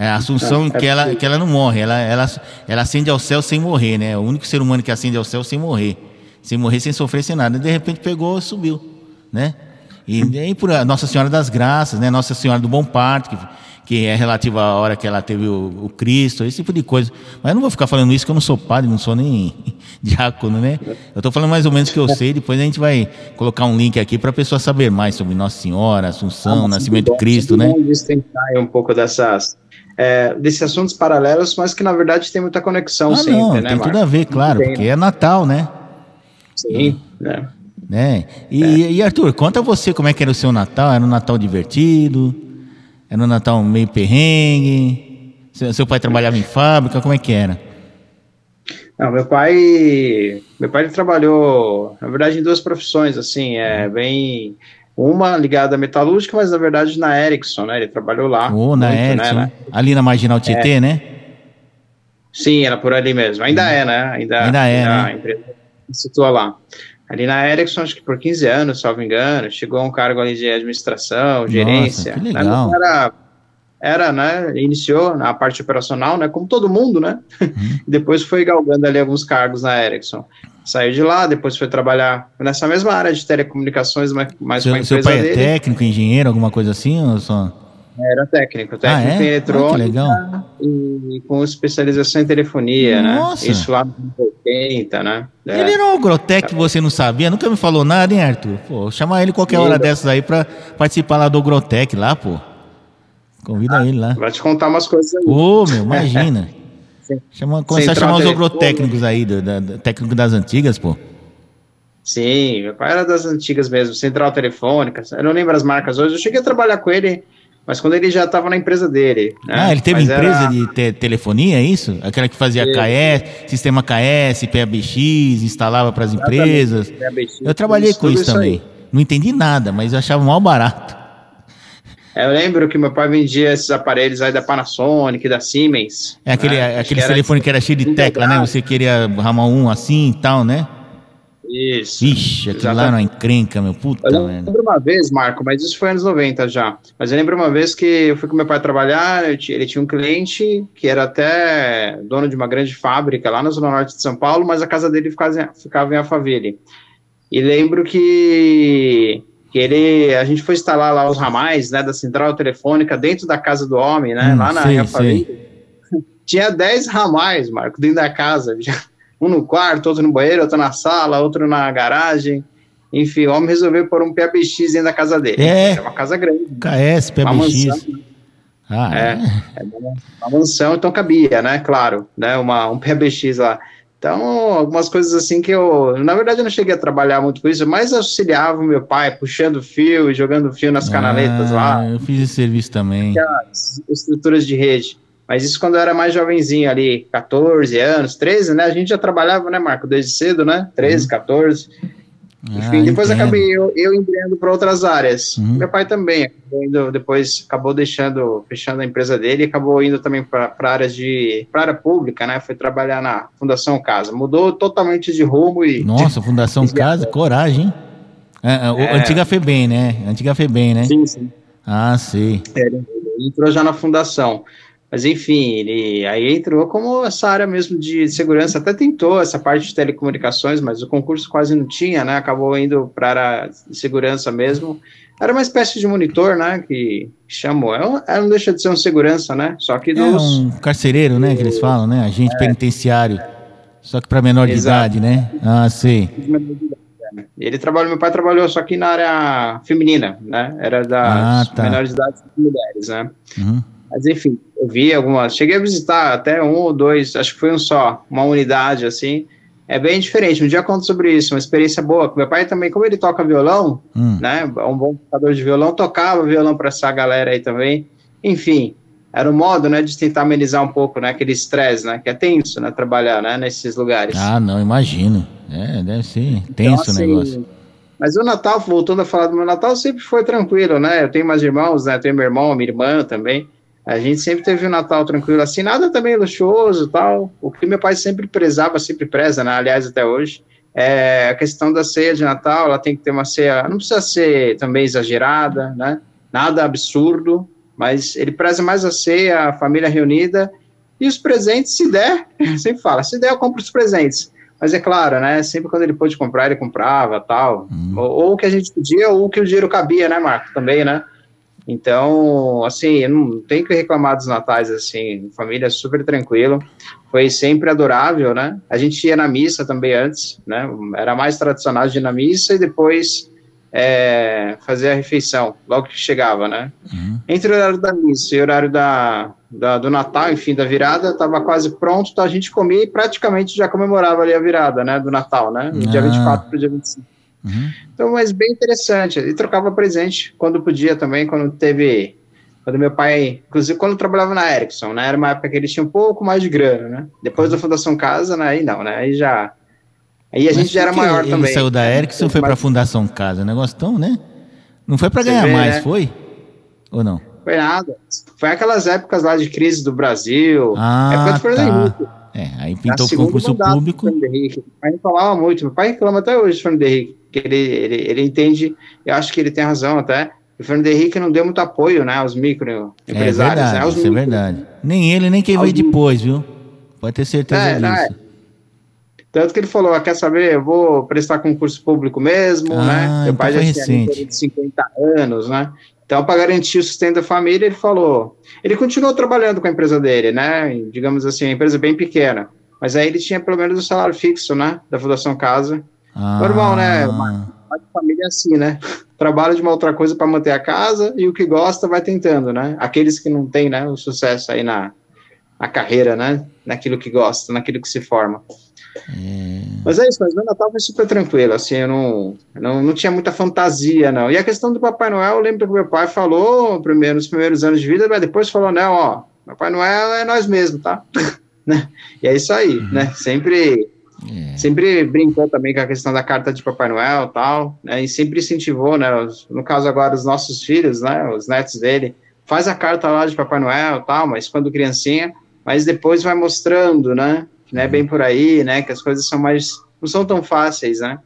É a Assunção é, que, ela, que ela não morre, ela, ela, ela ascende ao céu sem morrer, né? O único ser humano que ascende ao céu sem morrer. Sem morrer, sem sofrer, sem nada. De repente pegou e subiu, né? E, e por Nossa Senhora das Graças, né? Nossa Senhora do Bom Parto, que, que é relativa à hora que ela teve o, o, Cristo, esse tipo de coisa. Mas eu não vou ficar falando isso, que eu não sou padre, não sou nem diácono, né? Eu estou falando mais ou menos o que eu sei, depois a gente vai colocar um link aqui para a pessoa saber mais sobre Nossa Senhora, Assunção, ah, Nascimento de Cristo, né? Vamos tentar um pouco dessas é, desses assuntos paralelos, mas que na verdade tem muita conexão ah, sempre, não, né, Tem tudo a ver, claro, porque é Natal, né? Sim, né? né? E, é. e, Arthur, conta você como é que era o seu Natal. Era um Natal divertido? Era um Natal meio perrengue? Seu, seu pai trabalhava em fábrica? Como é que era? Não, meu pai, meu pai trabalhou, na verdade, em duas profissões, assim, é bem uma ligada à metalúrgica, mas na verdade na Ericsson, né? Ele trabalhou lá. Oh, na muito, Ericsson, né? ali na Marginal Tietê, é. né? Sim, era por ali mesmo. Ainda uhum. é, né? Ainda, ainda é, né? A empresa se situa lá. Ali na Ericsson, acho que por 15 anos, salvo engano, chegou a um cargo ali de administração, Nossa, gerência. Que legal. Era, era, né? Iniciou na parte operacional, né? Como todo mundo, né? Uhum. Depois foi galgando ali alguns cargos na Ericsson saiu de lá, depois foi trabalhar nessa mesma área de telecomunicações, mas, mais seu, com a empresa Seu pai é dele. é técnico, engenheiro, alguma coisa assim? Ou só... Era técnico, técnico ah, é? em eletrônica ah, e com especialização em telefonia, né? Nossa. né? Isso lá nos 80, né? É. Ele era um Ogrotec que você não sabia, nunca me falou nada, hein, Arthur? Pô, chama ele qualquer hora dessas aí pra participar lá do Ogrotec lá, pô. Convida ah, ele lá. Vai te contar umas coisas aí. Ô, meu, imagina. Chama, começar a chamar os agrotécnicos aí, do, da, técnico das antigas, pô. Sim, meu pai era das antigas mesmo, central telefônica, eu não lembro as marcas hoje, eu cheguei a trabalhar com ele, mas quando ele já estava na empresa dele. Né? Ah, ele teve mas empresa era... de te telefonia, é isso? Aquela que fazia KS, sistema KS, PABX, instalava para as empresas. PABX, eu trabalhei com isso, isso também. Aí. Não entendi nada, mas eu achava mal barato. Eu lembro que meu pai vendia esses aparelhos aí da Panasonic, da Siemens. É aquele, né? aquele telefone que era cheio de tecla, né? Você queria ramar um assim e tal, né? Isso. Ixi, aquilo lá não encrenca, meu puta. Eu lembro uma vez, Marco, mas isso foi anos 90 já. Mas eu lembro uma vez que eu fui com meu pai trabalhar, ele tinha um cliente que era até dono de uma grande fábrica lá na Zona Norte de São Paulo, mas a casa dele ficava, ficava em Alphaville. E lembro que que ele, a gente foi instalar lá os ramais, né, da central telefônica dentro da casa do homem, né, hum, lá na minha família. Tinha 10 ramais, Marco, dentro da casa. Um no quarto, outro no banheiro, outro na sala, outro na garagem. Enfim, o homem resolveu pôr um PBX dentro da casa dele. É. É uma casa grande. KS, PBX. Uma mansão, ah, é. é. uma, uma mansão, então cabia, né, claro, né, uma, um PBX lá. Então, algumas coisas assim que eu, na verdade, eu não cheguei a trabalhar muito com isso, mas auxiliava o meu pai puxando fio e jogando fio nas canaletas ah, lá. Eu fiz esse serviço também. As estruturas de rede. Mas isso quando eu era mais jovenzinho ali, 14 anos, 13, né? A gente já trabalhava, né, Marco, desde cedo, né? 13, uhum. 14. Enfim, ah, depois entendo. acabei eu, eu para outras áreas. Uhum. Meu pai também, indo, depois acabou deixando, fechando a empresa dele, acabou indo também para áreas de pra área pública, né? Foi trabalhar na Fundação Casa. Mudou totalmente de rumo e. Nossa, Fundação Casa, coragem, hein? É, é, é. Antiga FEBEM, né? Antiga FEBEM, né? Sim, sim. Ah, sim. É, entrou já na fundação. Mas enfim, ele aí entrou como essa área mesmo de segurança, até tentou essa parte de telecomunicações, mas o concurso quase não tinha, né? Acabou indo para a área de segurança mesmo. Era uma espécie de monitor, né? Que chamou. Ela é não deixa de ser um segurança, né? Só que dos. É um carcereiro, né? Que eles falam, né? Agente é. penitenciário. Só que para menor de Exato. idade, né? Ah, sei. Ele trabalhou, meu pai trabalhou só que na área feminina, né? Era das ah, tá. menores de idade mulheres, né? Uhum. Mas enfim, eu vi algumas. Cheguei a visitar até um ou dois, acho que foi um só, uma unidade assim. É bem diferente. Um dia eu conto sobre isso, uma experiência boa. Meu pai também, como ele toca violão, hum. né? Um bom tocador de violão, tocava violão para essa galera aí também. Enfim, era um modo, né, de tentar amenizar um pouco, né, aquele estresse, né, que é tenso, né, trabalhar, né, nesses lugares. Ah, não, imagino. É, deve ser tenso Então, o assim, negócio. Mas o Natal, voltando a falar do meu Natal, sempre foi tranquilo, né? Eu tenho mais irmãos, né? Eu tenho meu irmão, minha irmã também. A gente sempre teve um Natal tranquilo, assim, nada também luxuoso tal. O que meu pai sempre prezava, sempre preza, né? Aliás, até hoje, é a questão da ceia de Natal, ela tem que ter uma ceia, não precisa ser também exagerada, né? Nada absurdo, mas ele preza mais a ceia, a família reunida e os presentes, se der, sempre fala, se der eu compro os presentes. Mas é claro, né? Sempre quando ele pôde comprar, ele comprava, tal. Ou, ou o que a gente podia, ou o que o dinheiro cabia, né, Marco? Também, né? Então, assim, eu não tenho que reclamar dos natais, assim, família super tranquilo, foi sempre adorável, né? A gente ia na missa também antes, né? Era mais tradicional de ir na missa e depois é, fazer a refeição, logo que chegava, né? Entre o horário da missa e o horário da, da- do Natal, enfim, da virada, estava quase pronto, então a gente comia e praticamente já comemorava ali a virada, né, do Natal, né, do dia Ah. 24 para o dia 25. Uhum. Então, mas bem interessante. E trocava presente quando podia também, quando teve. Quando meu pai, inclusive quando trabalhava na Ericsson, né? Era uma época que ele tinha um pouco mais de grana, né? Depois da Fundação Casa, né? Aí não, né? Aí já. Aí a Mas gente já era maior ele também. saiu da Ericsson e foi pra Mas Fundação Casa. Negócio tão, né? Não foi pra Você ganhar vê, mais, né? foi? Ou não? Foi nada. Foi aquelas épocas lá de crise do Brasil. Ah, época de Fernando tá. É, aí pintou segunda concurso do público. Meu pai reclamava muito. Meu pai reclama até hoje do Fernando Henrique. Que ele, ele, ele entende, eu acho que ele tem razão até. O Fernando Henrique não deu muito apoio né, aos É microempresários. verdade, né, aos isso é micro. verdade. Nem ele, nem quem Aos veio depois, viu? Pode ter certeza É, não, disso. Tanto que ele falou, ah, quer saber, eu vou prestar concurso público mesmo, Ah, né? Meu então pai já tinha recente. torno de 50 anos, né? Então, para garantir o sustento da família, ele falou. Ele continuou trabalhando com a empresa dele, né? Digamos assim, uma empresa bem pequena. Mas aí ele tinha pelo menos o salário fixo, né? Da Fundação Casa. Ah, Normal, né? Mas a família é assim, né? Trabalha de uma outra coisa para manter a casa e o que gosta vai tentando, né? Aqueles que não têm, né, o sucesso aí na, na carreira, né? Naquilo que gosta, naquilo que se forma. Mas é isso, mas meu Natal foi super tranquilo, assim, eu não, não, não tinha muita fantasia, não. E a questão do Papai Noel, eu lembro que meu pai falou primeiro, nos primeiros anos de vida, mas depois falou, não, ó, Papai Noel é nós mesmos, tá? né? E é isso aí, né? Sempre É. sempre brincou também com a questão da carta de Papai Noel tal, né, e sempre incentivou, né, os- no caso agora os nossos filhos, né, os netos dele, faz a carta lá de Papai Noel tal, mas quando criancinha, mas depois vai mostrando, né, que não é bem por aí, né, que as coisas são mais, não são tão fáceis, né.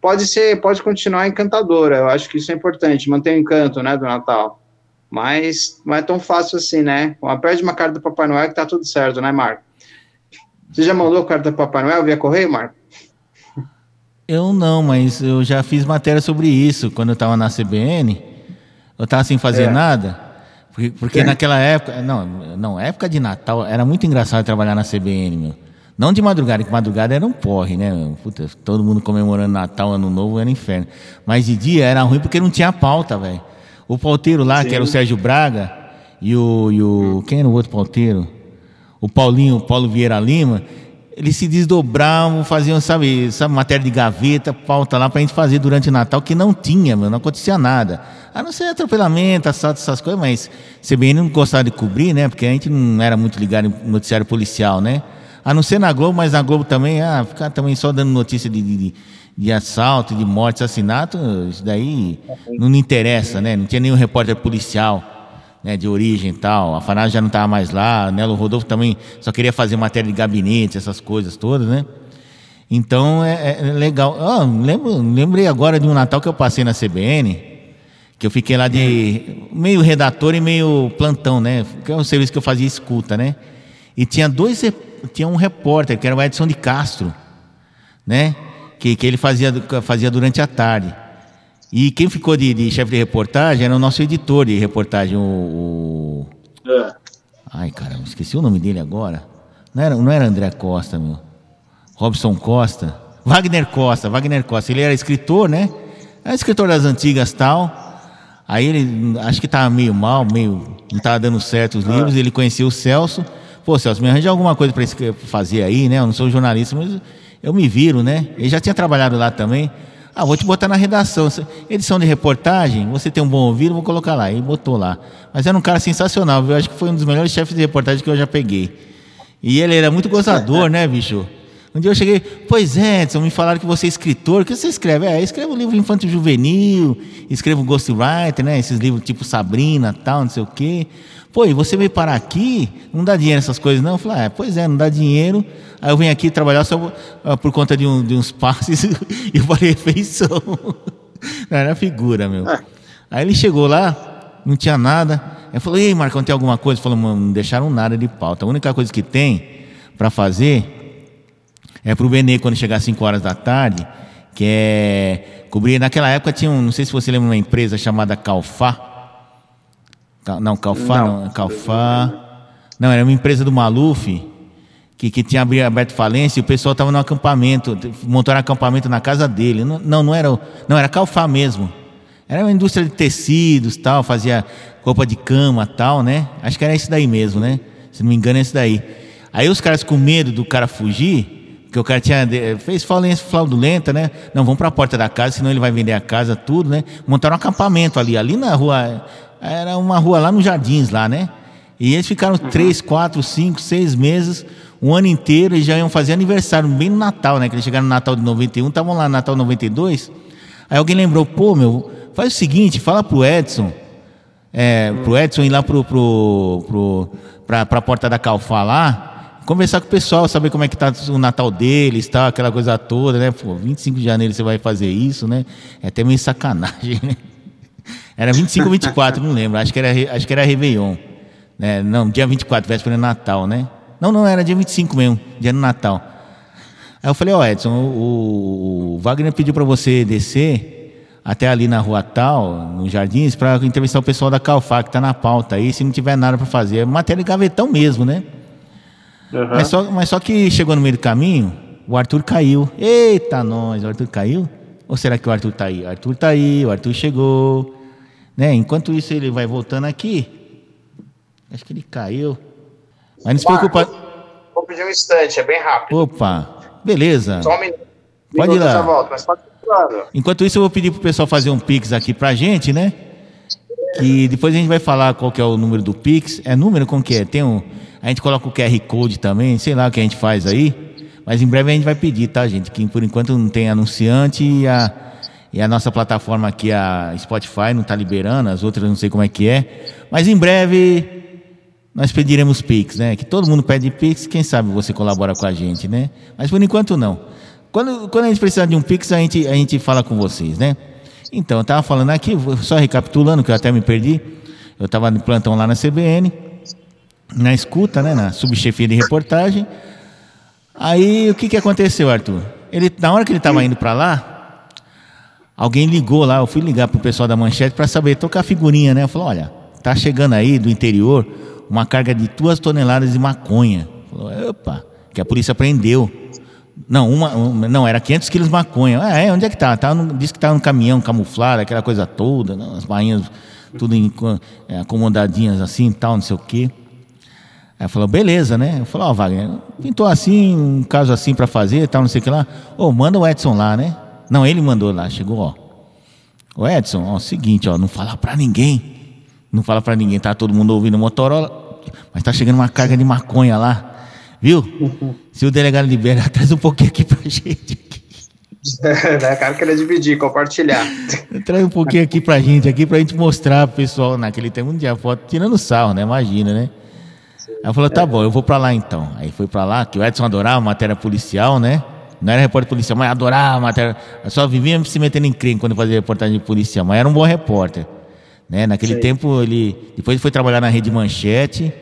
Pode ser, pode continuar encantadora, eu acho que isso é importante, manter o encanto, né, do Natal, mas não é tão fácil assim, né, perde uma carta do Papai Noel que tá tudo certo, né, Marco? Você já mandou carta do Papai Noel via correio, Marco? Eu não, mas eu já fiz matéria sobre isso quando eu tava na CBN. Eu tava sem fazer É. nada. Porque, porque É. naquela época. Não, não, época de Natal era muito engraçado trabalhar na CBN, meu. Não de madrugada, que madrugada era um porre, né? Puta, todo mundo comemorando Natal, Ano Novo, era inferno. Mas de dia era ruim porque não tinha pauta, velho. O pauteiro lá, que era o Sérgio Braga, e o, e o. Quem era o outro pauteiro? O Paulinho, o Paulo Vieira Lima, eles se desdobravam, faziam, sabe, sabe, matéria de gaveta, pauta lá pra gente fazer durante o Natal, que não tinha, meu, não acontecia nada. A não ser atropelamento, assalto, essas coisas, mas CBN não gostava de cobrir, né? Porque a gente não era muito ligado em noticiário policial, né? A não ser na Globo, mas na Globo também, ah, ficar também só dando notícia de, de, de- de assalto, de morte, assassinato, isso daí não me interessa, né? Não tinha nenhum repórter policial né, de origem e tal. A Fanás já não estava mais lá, Nelo Rodolfo também só queria fazer matéria de gabinete, essas coisas todas, né? Então é, é legal. Ah, lembro, lembrei agora de um Natal que eu passei na CBN, que eu fiquei lá de meio redator e meio plantão, né? Que é um serviço que eu fazia escuta, né? E tinha dois, tinha um repórter que era o Edson de Castro, né? Que, que ele fazia, fazia durante a tarde. E quem ficou de, de chefe de reportagem era o nosso editor de reportagem, o. o- Ai, caramba, esqueci o nome dele agora. Não era, não era André Costa, meu. Robson Costa. Wagner Costa, Wagner Costa. Ele era escritor, né? Era escritor das antigas tal. Aí ele, acho que tava meio mal, meio. Não tava dando certo os livros. Ele conhecia o Celso. Pô, Celso, me arranja alguma coisa para fazer aí, né? Eu não sou jornalista, mas eu me viro, né? Ele já tinha trabalhado lá também. Ah, vou te botar na redação. Edição de reportagem, você tem um bom ouvido, vou colocar lá. E botou lá. Mas era um cara sensacional, viu? Acho que foi um dos melhores chefes de reportagem que eu já peguei. E ele era muito gozador, né, bicho? Um dia eu cheguei, pois é, Edson, me falaram que você é escritor. O que você escreve? É, escrevo livro infantil juvenil, escrevo ghostwriter, né? Esses livros tipo Sabrina, tal, não sei o quê. Pô, e você veio parar aqui? Não dá dinheiro essas coisas, não? Eu falei, ah, pois é, não dá dinheiro. Aí eu venho aqui trabalhar só ah, por conta de, um, de uns passes e falei refeição. Não, era figura, meu. Aí ele chegou lá, não tinha nada. Eu falei, ei, Marcão, tem alguma coisa? Ele falou, mano, não deixaram nada de pauta. A única coisa que tem para fazer é pro Benê, quando chegar às 5 horas da tarde, que é cobrir. Naquela época tinha um, não sei se você lembra, uma empresa chamada Calfá. Não, Calfá não, Não. Calfá. Não, era uma empresa do Maluf que, que tinha aberto falência e o pessoal estava no acampamento, montaram acampamento na casa dele. Não, não, não era, não era Calfá mesmo. Era uma indústria de tecidos, tal, fazia roupa de cama, tal, né? Acho que era isso daí mesmo, né? Se não me engano, é isso daí. Aí os caras com medo do cara fugir, porque o cara tinha fez falência fraudulenta, né? Não, vamos para a porta da casa, senão ele vai vender a casa, tudo, né? Montaram um acampamento ali, ali na rua, era uma rua lá nos Jardins, lá, né? E eles ficaram três, quatro, cinco, seis meses, um ano inteiro, e já iam fazer aniversário, bem no Natal, né? Que eles chegaram no Natal de 91, estavam lá no Natal 92. Aí alguém lembrou, pô, meu, faz o seguinte, fala pro Edson, é, pro Edson ir lá pro, pro, pro, pra, pra porta da Calfá lá, conversar com o pessoal, saber como é que tá o Natal deles, tal, aquela coisa toda, né? Pô, 25 de janeiro você vai fazer isso, né? É até meio sacanagem, né? Era 25 ou 24, não lembro. Acho que era, acho que era Réveillon. Né? Não, dia 24, véspera de Natal, né? Não, não, era dia 25 mesmo, dia do Natal. Aí eu falei, ó Edson, o, o Wagner pediu para você descer até ali na rua tal, nos jardins, para entrevistar o pessoal da Calfá, que tá na pauta aí, se não tiver nada para fazer. É matéria de gavetão mesmo, né? Aham. Mas, só, mas só que chegou no meio do caminho, o Arthur caiu. Eita, nós, o Arthur caiu? Ou será que o Arthur tá aí? O Arthur tá aí, o Arthur chegou. Né? Enquanto isso, ele vai voltando aqui. Acho que ele caiu. Mas não se preocupa. Vou pedir um instante, é bem rápido. Opa, beleza. Só um minuto. Pode ir lá. volto, mas pode. Enquanto isso, eu vou pedir pro pessoal fazer um Pix aqui pra gente, né? Que depois a gente vai falar qual que é o número do Pix. É número como que é? Tem um, a gente coloca o QR Code também, sei lá o que a gente faz aí. Mas em breve a gente vai pedir, tá, gente? Que por enquanto não tem anunciante e a, e a nossa plataforma aqui, a Spotify, não tá liberando, as outras não sei como é que é. Mas em breve nós pediremos Pix, né? Que todo mundo pede Pix, quem sabe você colabora com a gente, né? Mas por enquanto não. Quando, quando a gente precisar de um Pix, a gente, a gente fala com vocês, né? Então, eu estava falando aqui, só recapitulando, que eu até me perdi. Eu estava no plantão lá na CBN, na escuta, né? Na subchefia de reportagem. Aí, o que, que aconteceu, Arthur? Ele, na hora que ele estava indo para lá, Alguém ligou lá, eu fui ligar pro pessoal da manchete para saber, tocar figurinha, né? Eu falei, olha, tá chegando aí do interior uma carga de duas toneladas de maconha. Falou, opa, que a polícia prendeu. Não, uma, uma- não, era 500 quilos de maconha. Ah, é, onde é que tá? tá no, disse que tava no caminhão camuflado, aquela coisa toda, as bainhas tudo em, é, acomodadinhas assim, tal, não sei o quê. Aí falou, beleza, né? Eu falei, ó, Wagner, pintou assim, um caso assim pra fazer, tal, não sei o que lá. Ô, manda o Edson lá, né? Não, ele mandou lá, chegou, ó. Ô, Edson, ó, seguinte, ó, não fala pra ninguém. Não fala pra ninguém, tá todo mundo ouvindo Motorola, mas tá chegando uma carga de maconha lá. Viu? Se o delegado libera, traz um pouquinho aqui pra gente. O cara queria dividir, compartilhar. Traz um pouquinho aqui pra gente, aqui pra gente mostrar pro pessoal. Naquele tempo não tinha foto tirando sarro, né? Imagina, né? Aí falou, tá bom, eu vou pra lá então. Aí foi pra lá, que o Edson adorava matéria policial, né? Não era repórter policial, mas adorava matéria. Só vivia se metendo em crime quando fazia reportagem policial, mas era um bom repórter. Né? Naquele Sei. tempo ele. Depois ele foi trabalhar na Rede Manchete.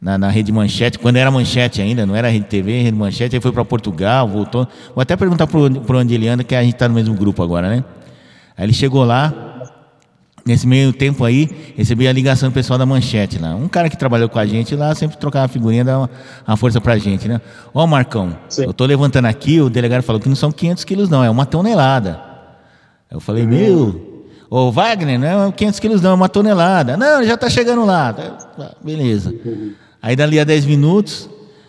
Na, na Rede Manchete, quando era Manchete ainda, não era Rede TV, Rede Manchete, aí foi para Portugal, voltou. Vou até perguntar pro onde ele anda, que a gente tá no mesmo grupo agora, né? Aí ele chegou lá, nesse meio tempo aí, recebi a ligação do pessoal da Manchete lá. Um cara que trabalhou com a gente lá, sempre trocava figurinha, dava uma, uma força pra gente, né? Ó, Marcão, Sim. eu tô levantando aqui, o delegado falou que não são 500 quilos não, é uma tonelada. Eu falei, meu, ô Wagner, não é 500 quilos não, é uma tonelada. Não, já tá chegando lá. Beleza. Aí dali a 10 minutos,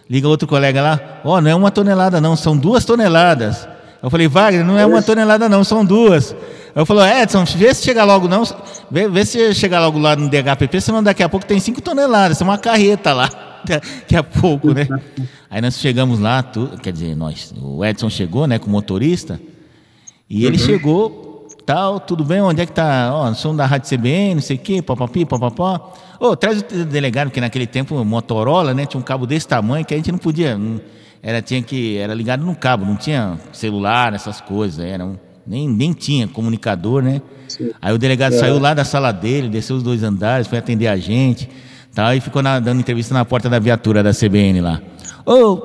liga outro colega lá, ó, não é uma tonelada não, são duas toneladas. Eu falei, Wagner, não é uma tonelada não, são duas. Eu falei, Edson, vê se chega logo não, vê, vê se chega logo lá no DHPP, senão daqui a pouco tem cinco toneladas, é uma carreta lá. daqui a pouco, né? Aí nós chegamos lá, tu, quer dizer, nós, o Edson chegou, né, com o motorista, e ele chegou, tal, tudo bem, onde é que tá? Ó, somos da Rádio CBN, não sei o quê, papapi, papapá. Ô, traz o delegado, porque naquele tempo Motorola, né, tinha um cabo desse tamanho que a gente não podia, não- era, tinha que, era ligado no cabo, não tinha celular, essas coisas, era um, nem, nem tinha comunicador, né? Aí o delegado saiu lá da sala dele, desceu os dois andares, foi atender a gente, tal, e ficou na- dando entrevista na porta da viatura da CBN lá. Ô,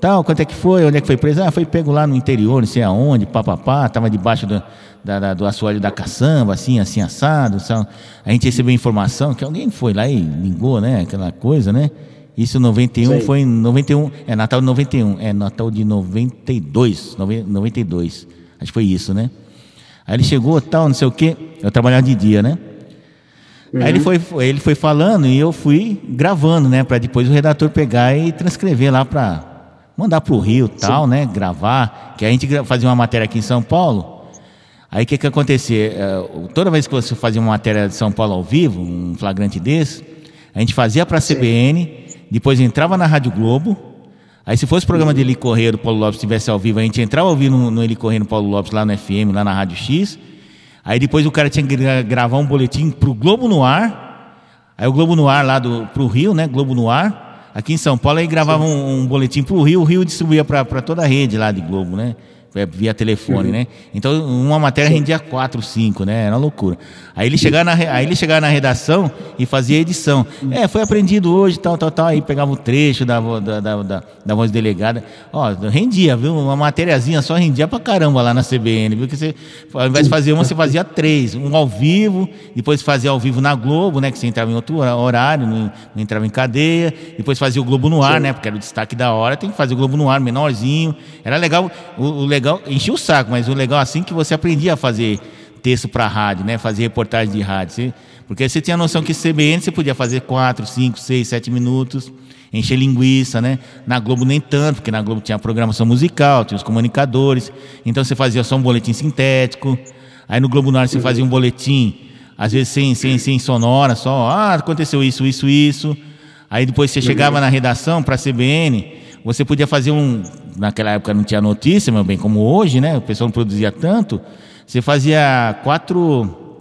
tal, quanto é que foi? Onde é que foi preso? Ah, foi pego lá no interior, não sei aonde, papapá, tava debaixo do, da, da- do assoalho da caçamba, assim, assim, assado. sabe? A gente recebeu informação que alguém foi lá e ligou, né? Aquela coisa, né? Isso em 91 Sei. foi em 91, é Natal de 91, é Natal de 92, nove- 92. Acho que foi isso, né? Aí ele chegou, tal, não sei o quê. Eu trabalhava de dia, né? Aí ele foi, foi- ele foi falando e eu fui gravando, né? Para depois o redator pegar e transcrever lá para mandar para o Rio tal, né? Gravar. Que a gente fazia uma matéria aqui em São Paulo. Aí o que que acontecia? Eh, toda vez que você fazia uma matéria de São Paulo ao vivo, um flagrante desse, a gente fazia para a CBN, depois entrava na Rádio Globo. Aí se fosse o programa de Eli Correia do Paulo Lopes estivesse ao vivo, a gente entrava ao vivo no, no Eli Correia do Paulo Lopes lá no FM, lá na Rádio X. Aí depois o cara tinha que gra- gravar um boletim pro Globo no Ar. Aí o Globo no Ar lá do, pro Rio, né? Globo no Ar. Aqui em São Paulo aí gravava um, um boletim pro Rio, o Rio distribuía para toda a rede lá de Globo, né? É, Via telefone, né? Então uma matéria rendia quatro, cinco, né? Era uma loucura. Aí ele chegava na, aí ele chegava na redação e fazia edição. É, foi aprendido hoje, tal, tal, tal. Aí pegava o trecho da, da, da, da, da voz delegada. Ó, rendia, viu? Uma matériazinha só rendia pra caramba lá na CBN, viu? Você, ao invés de fazer uma, você fazia três. Um ao vivo, depois fazia ao vivo na Globo, né? Que você entrava em outro horário, não, não entrava em cadeia. Depois fazia o Globo no ar, né? Porque era o destaque da hora. Tem que fazer o Globo no ar, menorzinho. Era legal. O, o legal, enchia o saco, mas o legal assim que você aprendia a fazer texto para rádio, né? Fazer reportagem de rádio. Você- porque você tinha a noção que CBN você podia fazer quatro, cinco, seis, sete minutos, encher linguiça, né? Na Globo nem tanto, porque na Globo tinha a programação musical, tinha os comunicadores. Então você fazia só um boletim sintético. Aí no Globo Norte você fazia um boletim, às vezes sem, sem, sem sonora, só, ah, aconteceu isso, isso, isso. Aí depois você chegava na redação para a CBN, você podia fazer um. Naquela época não tinha notícia, meu bem, como hoje, né? O pessoal não produzia tanto. Você fazia quatro,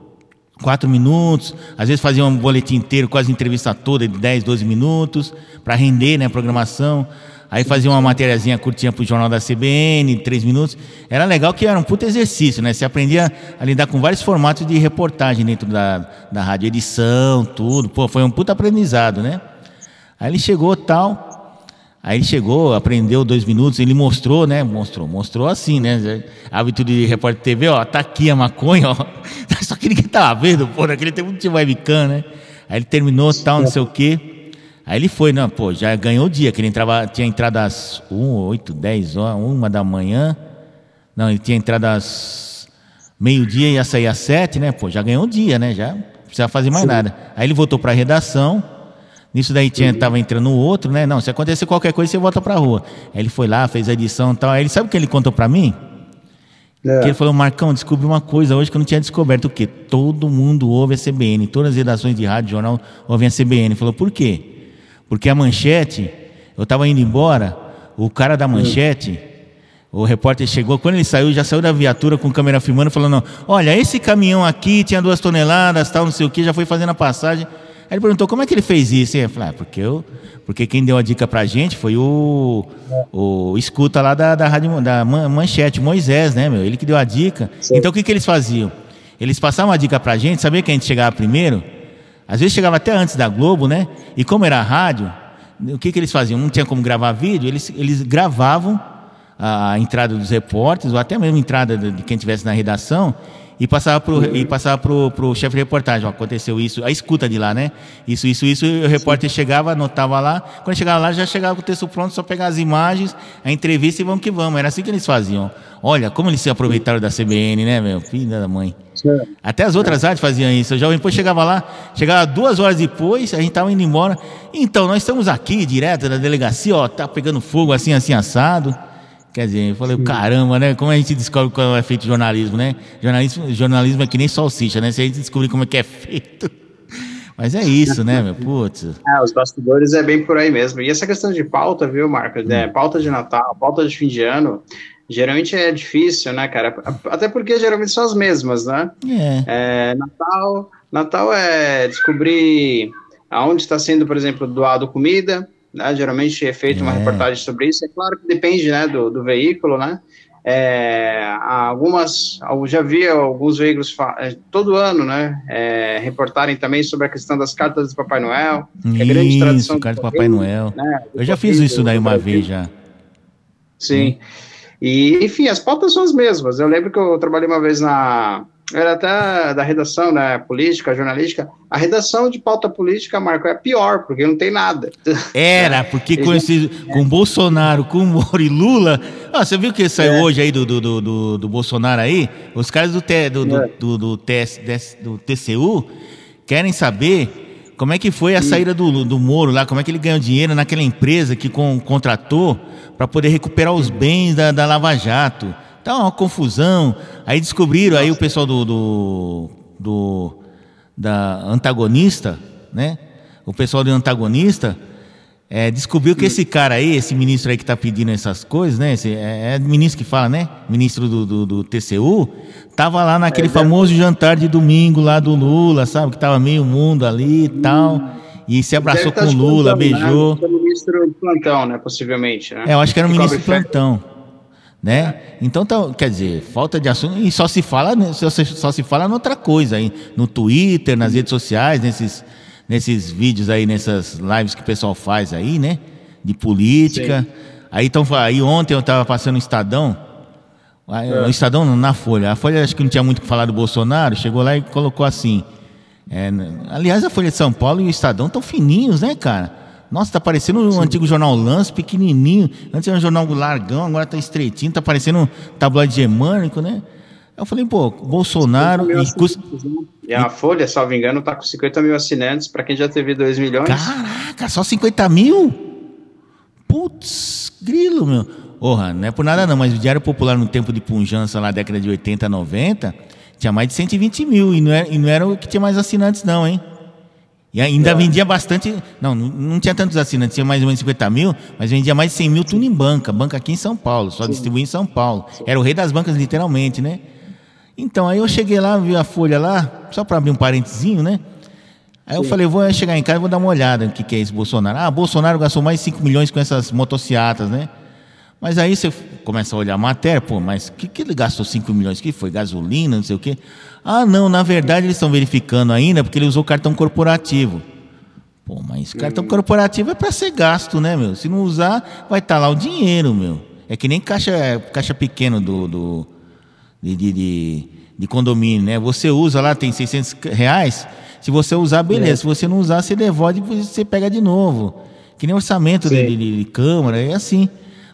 quatro minutos, às vezes fazia um boletim inteiro, quase entrevista toda, de 10, 12 minutos, para render né, a programação. Aí fazia uma matériazinha curtinha pro jornal da CBN, três minutos. Era legal que era um puto exercício, né? Você aprendia a lidar com vários formatos de reportagem dentro da, da rádio, edição, tudo. Pô, foi um puto aprendizado, né? Aí ele chegou tal. Aí ele chegou, aprendeu dois minutos, ele mostrou, né? Mostrou, mostrou assim, né? Hábito de repórter de TV, ó, tá aqui a maconha, ó. Só que ninguém tava vendo, pô, naquele tempo não tinha webcam, né? Aí ele terminou tal, não sei o quê. Aí ele foi, não, pô, já ganhou o dia, que ele entrava, tinha entrado às 1, 8, 10 horas, 1 da manhã. Não, ele tinha entrado às meio-dia e ia sair às 7, né? Pô, já ganhou o dia, né? Já não precisava fazer mais nada. Aí ele voltou para a redação. Nisso daí tinha, tava entrando o outro, né? Não, se acontecer qualquer coisa, você volta pra rua. Aí ele foi lá, fez a edição e tal. Aí ele sabe o que ele contou pra mim? É. Que ele falou, Marcão, descobri uma coisa hoje que eu não tinha descoberto. O quê? Todo mundo ouve a CBN. Todas as redações de rádio, jornal, ouvem a CBN. Ele falou, por quê? Porque a manchete, eu estava indo embora, o cara da manchete, o repórter chegou, quando ele saiu, já saiu da viatura com câmera filmando, falando, olha, esse caminhão aqui tinha duas toneladas, tal, não sei o que, já foi fazendo a passagem. Aí ele perguntou, como é que ele fez isso? E eu falei, ah, porque, eu, porque quem deu a dica pra gente foi o, o escuta lá da, da, rádio, da Man- manchete, Moisés, né, meu? Ele que deu a dica. Então o que, que eles faziam? Eles passavam a dica pra gente, sabia que a gente chegava primeiro? Às vezes chegava até antes da Globo, né? E como era rádio, o que, que eles faziam? Não tinha como gravar vídeo, eles, eles gravavam a entrada dos repórteres, ou até mesmo a entrada de quem estivesse na redação, e passava pro, e passava pro, pro chefe de reportagem, ó, aconteceu isso, a escuta de lá, né? Isso, isso, isso, e o repórter chegava, anotava lá, quando chegava lá já chegava com o texto pronto, só pegar as imagens, a entrevista e vamos que vamos. Era assim que eles faziam. Olha, como eles se aproveitaram da CBN, né, meu? Filho da mãe. Até as outras rádios faziam isso. O Jovem Pan chegava lá, chegava duas horas depois, a gente estava indo embora. Então, nós estamos aqui, direto da delegacia, ó, tá pegando fogo assim, assim, assado. Quer dizer, eu falei, caramba, né? Como a gente descobre como é feito jornalismo, né? Jornalismo, jornalismo é que nem salsicha, né? Se a gente descobrir como é que é feito. Mas é isso, né, meu? Putz. É, os bastidores é bem por aí mesmo. E essa questão de pauta, viu, Marcos? Hum. É, pauta de Natal, pauta de fim de ano, geralmente é difícil, né, cara? Até porque geralmente são as mesmas, né? É. É, Natal, Natal é descobrir aonde está sendo, por exemplo, doado comida, né? Geralmente é feita uma É. reportagem sobre isso. É claro que depende, né, do, do veículo, né? É, algumas, eu já vi alguns veículos é, todo ano, né, é, reportarem também sobre a questão das cartas do Papai Noel, que é grande tradição carta do Papai Noel. né, do Eu já fiz isso daí uma vez já. Sim. E, enfim, as pautas são as mesmas. Eu lembro que eu trabalhei uma vez na. Era até da redação, né? Política, jornalística. A redação de pauta política, Marco, é pior, porque não tem nada. Era, porque com, esse, com Bolsonaro, com Moro e Lula. Ah, você viu que saiu É. hoje aí do, do, do, do- do Bolsonaro aí? Os caras do, T- do, do, É. do, do TS do TCU querem saber como é que foi a saída do, do Moro lá, como é que ele ganhou dinheiro naquela empresa que con- contratou para poder recuperar os bens da, da Lava Jato. Tá uma confusão. Aí descobriram, aí o pessoal do, do, do da antagonista, né? O pessoal do antagonista é, descobriu que esse cara aí, esse ministro aí que tá pedindo essas coisas, né? Esse, é, é ministro que fala, né? Ministro do, do, do TCU, tava lá naquele É, famoso jantar de domingo lá do Lula, sabe? Que tava meio mundo ali e tal. E se abraçou tá com o Lula, beijou. Né? Foi ministro plantão, né? Possivelmente, né? É, eu acho que era Que ministro plantão. Né? Então, tá, quer dizer, falta de assunto. E só se fala, né, só se, só se fala em outra coisa aí. No Twitter, nas redes sociais, nesses, nesses vídeos aí, nessas lives que o pessoal faz aí, né? De política. Aí, então, aí ontem eu estava passando o Estadão. É. O Estadão na Folha. A Folha acho que não tinha muito o que falar do Bolsonaro. Chegou lá e colocou assim. é, aliás, a Folha de São Paulo e o Estadão estão fininhos, né, cara? Nossa, tá parecendo o antigo jornal Lance, pequenininho. Antes era um jornal largão, agora tá estreitinho, tá parecendo um tabloide germânico, né? Eu falei, pô, Bolsonaro. E né? E a Folha, salvo engano, tá com 50 mil assinantes. Para quem já teve 2 milhões, Caraca, só 50 mil? Putz, grilo, meu. Porra, não é por nada não, mas o Diário Popular no tempo de punjança lá, década de 80, 90, tinha mais de 120 mil. E não era, e não era o que tinha mais assinantes, não, hein? E ainda vendia bastante. Não, não tinha tantos assinantes, tinha mais ou menos 50 mil, mas vendia mais de 100 mil tudo em banca. Banca aqui em São Paulo, só distribuía em São Paulo. Era o rei das bancas, literalmente, né? Então, aí eu cheguei lá, vi a folha lá, só para abrir um parentezinho, né? Aí eu falei, vou chegar em casa e vou dar uma olhada no que, que é esse Bolsonaro. Ah, Bolsonaro gastou mais de 5 milhões com essas motocicletas, né? Mas aí você começa a olhar a matéria, pô, mas que, que ele gastou 5 milhões? que foi? Gasolina, não sei o quê? Ah, não, na verdade eles estão verificando ainda porque ele usou cartão corporativo. Pô, mas cartão corporativo é para ser gasto, né, meu? Se não usar, vai estar lá o dinheiro, meu. É que nem caixa, caixa pequeno do, do de, de, de, de condomínio, né? Você usa lá, tem 600 reais. Se você usar, beleza. Se você não usar, você devolve e você pega de novo. Que nem orçamento de, de- de Câmara, é assim.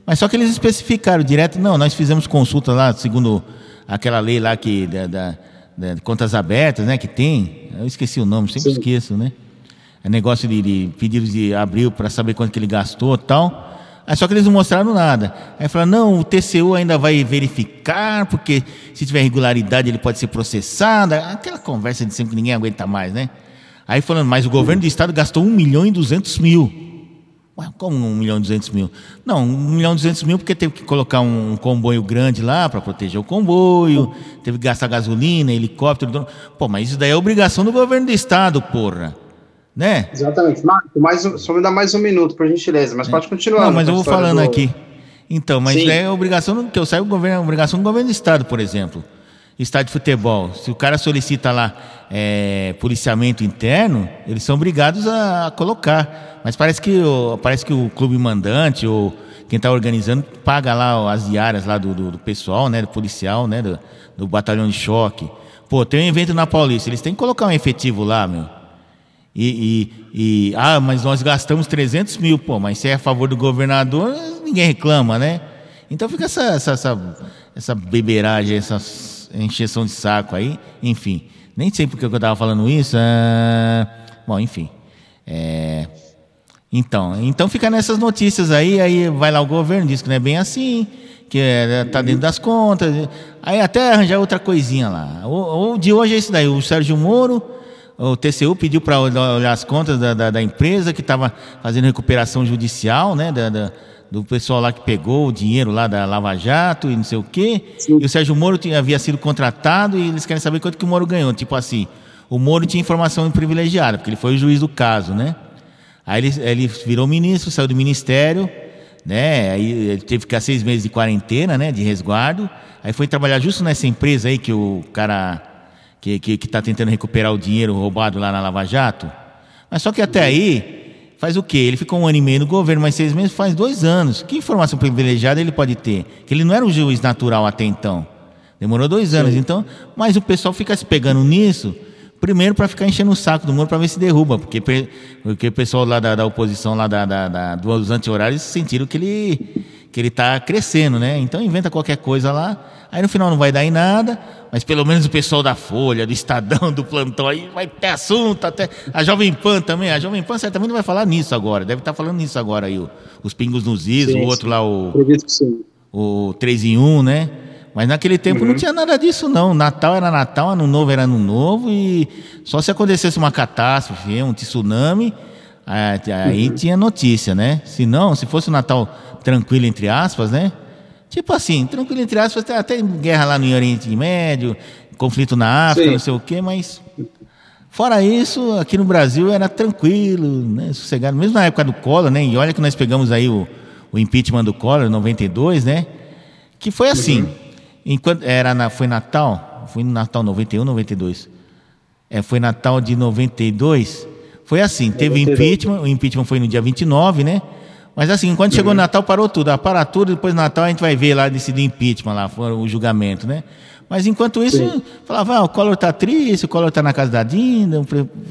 Mas só que eles especificaram direto, não, nós fizemos consulta lá, segundo aquela lei lá que da, da- da- de contas abertas, né, que tem. Eu esqueci o nome, sempre Sim. esqueço, né? É negócio de, de pedidos de abril para saber quanto que ele gastou e tal. Aí só que eles não mostraram nada. Aí falaram, não, o TCU ainda vai verificar, porque se tiver irregularidade ele pode ser processado. Aquela conversa de sempre que ninguém aguenta mais, né? Aí falando, mas o governo do estado gastou 1 milhão e 200 mil. Ué, como 1 milhão e 200 mil? Não, 1 milhão e 200 mil porque teve que colocar um comboio grande lá para proteger o comboio, teve que gastar gasolina, helicóptero. Pô, mas isso daí é obrigação do governo do estado, porra. Né? Exatamente. Marco, mais, um- só me dá mais um minuto, por gentileza, mas pode continuar. Não, mas eu vou falando do- aqui. Então, mas Sim. é obrigação que eu saiba, governo, é obrigação do governo do estado, por exemplo. Estádio de futebol. Se o cara solicita lá é, policiamento interno, eles são obrigados a, a colocar. Mas parece que, o, parece que o clube mandante ou quem está organizando paga lá as diárias lá do, do, do pessoal, né, do policial, né, do, do batalhão de choque. Pô, tem um evento na Paulista, eles têm que colocar um efetivo lá, meu. E, e, e, ah, mas nós gastamos 300 mil, pô, mas se é a favor do governador, ninguém reclama, né? Então fica essa, essa, essa, essa beberagem, essa encheção de saco aí, enfim. Nem sei porque que eu estava falando isso. ah, bom, enfim. É, então, então fica nessas notícias aí, aí vai lá o governo, diz que não é bem assim, que é, tá dentro das contas. Aí até arranjar outra coisinha lá. O de hoje é isso daí, o Sérgio Moro, o TCU pediu para olhar as contas da, da, da empresa que estava fazendo recuperação judicial, né? Da, da, do pessoal lá que pegou o dinheiro lá da Lava Jato e não sei o quê. Sim. E o Sérgio Moro tinha, havia sido contratado e eles querem saber quanto que o Moro ganhou. Tipo assim, o Moro tinha informação privilegiada, porque ele foi o juiz do caso, né? Aí ele, ele virou ministro, saiu do ministério, né? Aí ele teve que ficar seis meses de quarentena, né? De resguardo. Aí foi trabalhar justo nessa empresa aí que o cara que que está tentando recuperar o dinheiro roubado lá na Lava Jato. Mas só que até aí faz o quê? Ele ficou um ano e meio no governo, mas seis meses faz dois anos. Que informação privilegiada ele pode ter? Que ele não era um juiz natural até então. Demorou dois anos, então. Mas o pessoal fica se pegando nisso. Primeiro para ficar enchendo o saco do Moro para ver se derruba, porque, porque o pessoal lá da, da oposição, lá da, da, da- dos anti-horários, sentiram que ele que ele está crescendo, né? Então inventa qualquer coisa lá, aí no final não vai dar em nada, mas pelo menos o pessoal da Folha, do Estadão, do Plantão aí vai ter assunto, até a Jovem Pan também, a Jovem Pan certamente não vai falar nisso agora, deve estar falando nisso agora aí, o- os pingos nos is, Sim, o outro lá, o, o 3 em 1, né? Mas naquele tempo não tinha nada disso, não. Natal era Natal, Ano Novo era Ano Novo, e só se acontecesse uma catástrofe, um tsunami, aí tinha notícia, né? Se não, se fosse um Natal tranquilo, entre aspas, né? Tipo assim, tranquilo, entre aspas, até, guerra lá no Oriente Médio, conflito na África, Sim. não sei o quê, mas Fora isso, aqui no Brasil era tranquilo, né, sossegado. Mesmo na época do Collor, né? E olha que nós pegamos aí o, o impeachment do Collor, em 92, né? Que foi assim. Enquanto era na, foi Natal, foi no Natal 91, 92. É, foi Natal de 92. Foi assim, teve o 92. impeachment, o impeachment foi no dia 29, né? Mas assim, quando chegou o Natal, parou tudo. Ah, para tudo, depois do Natal a gente vai ver lá decidir impeachment lá, foi o julgamento, né? Mas enquanto isso, Sim. falava, ah, o Collor tá triste, o Collor tá na casa da Dinda, o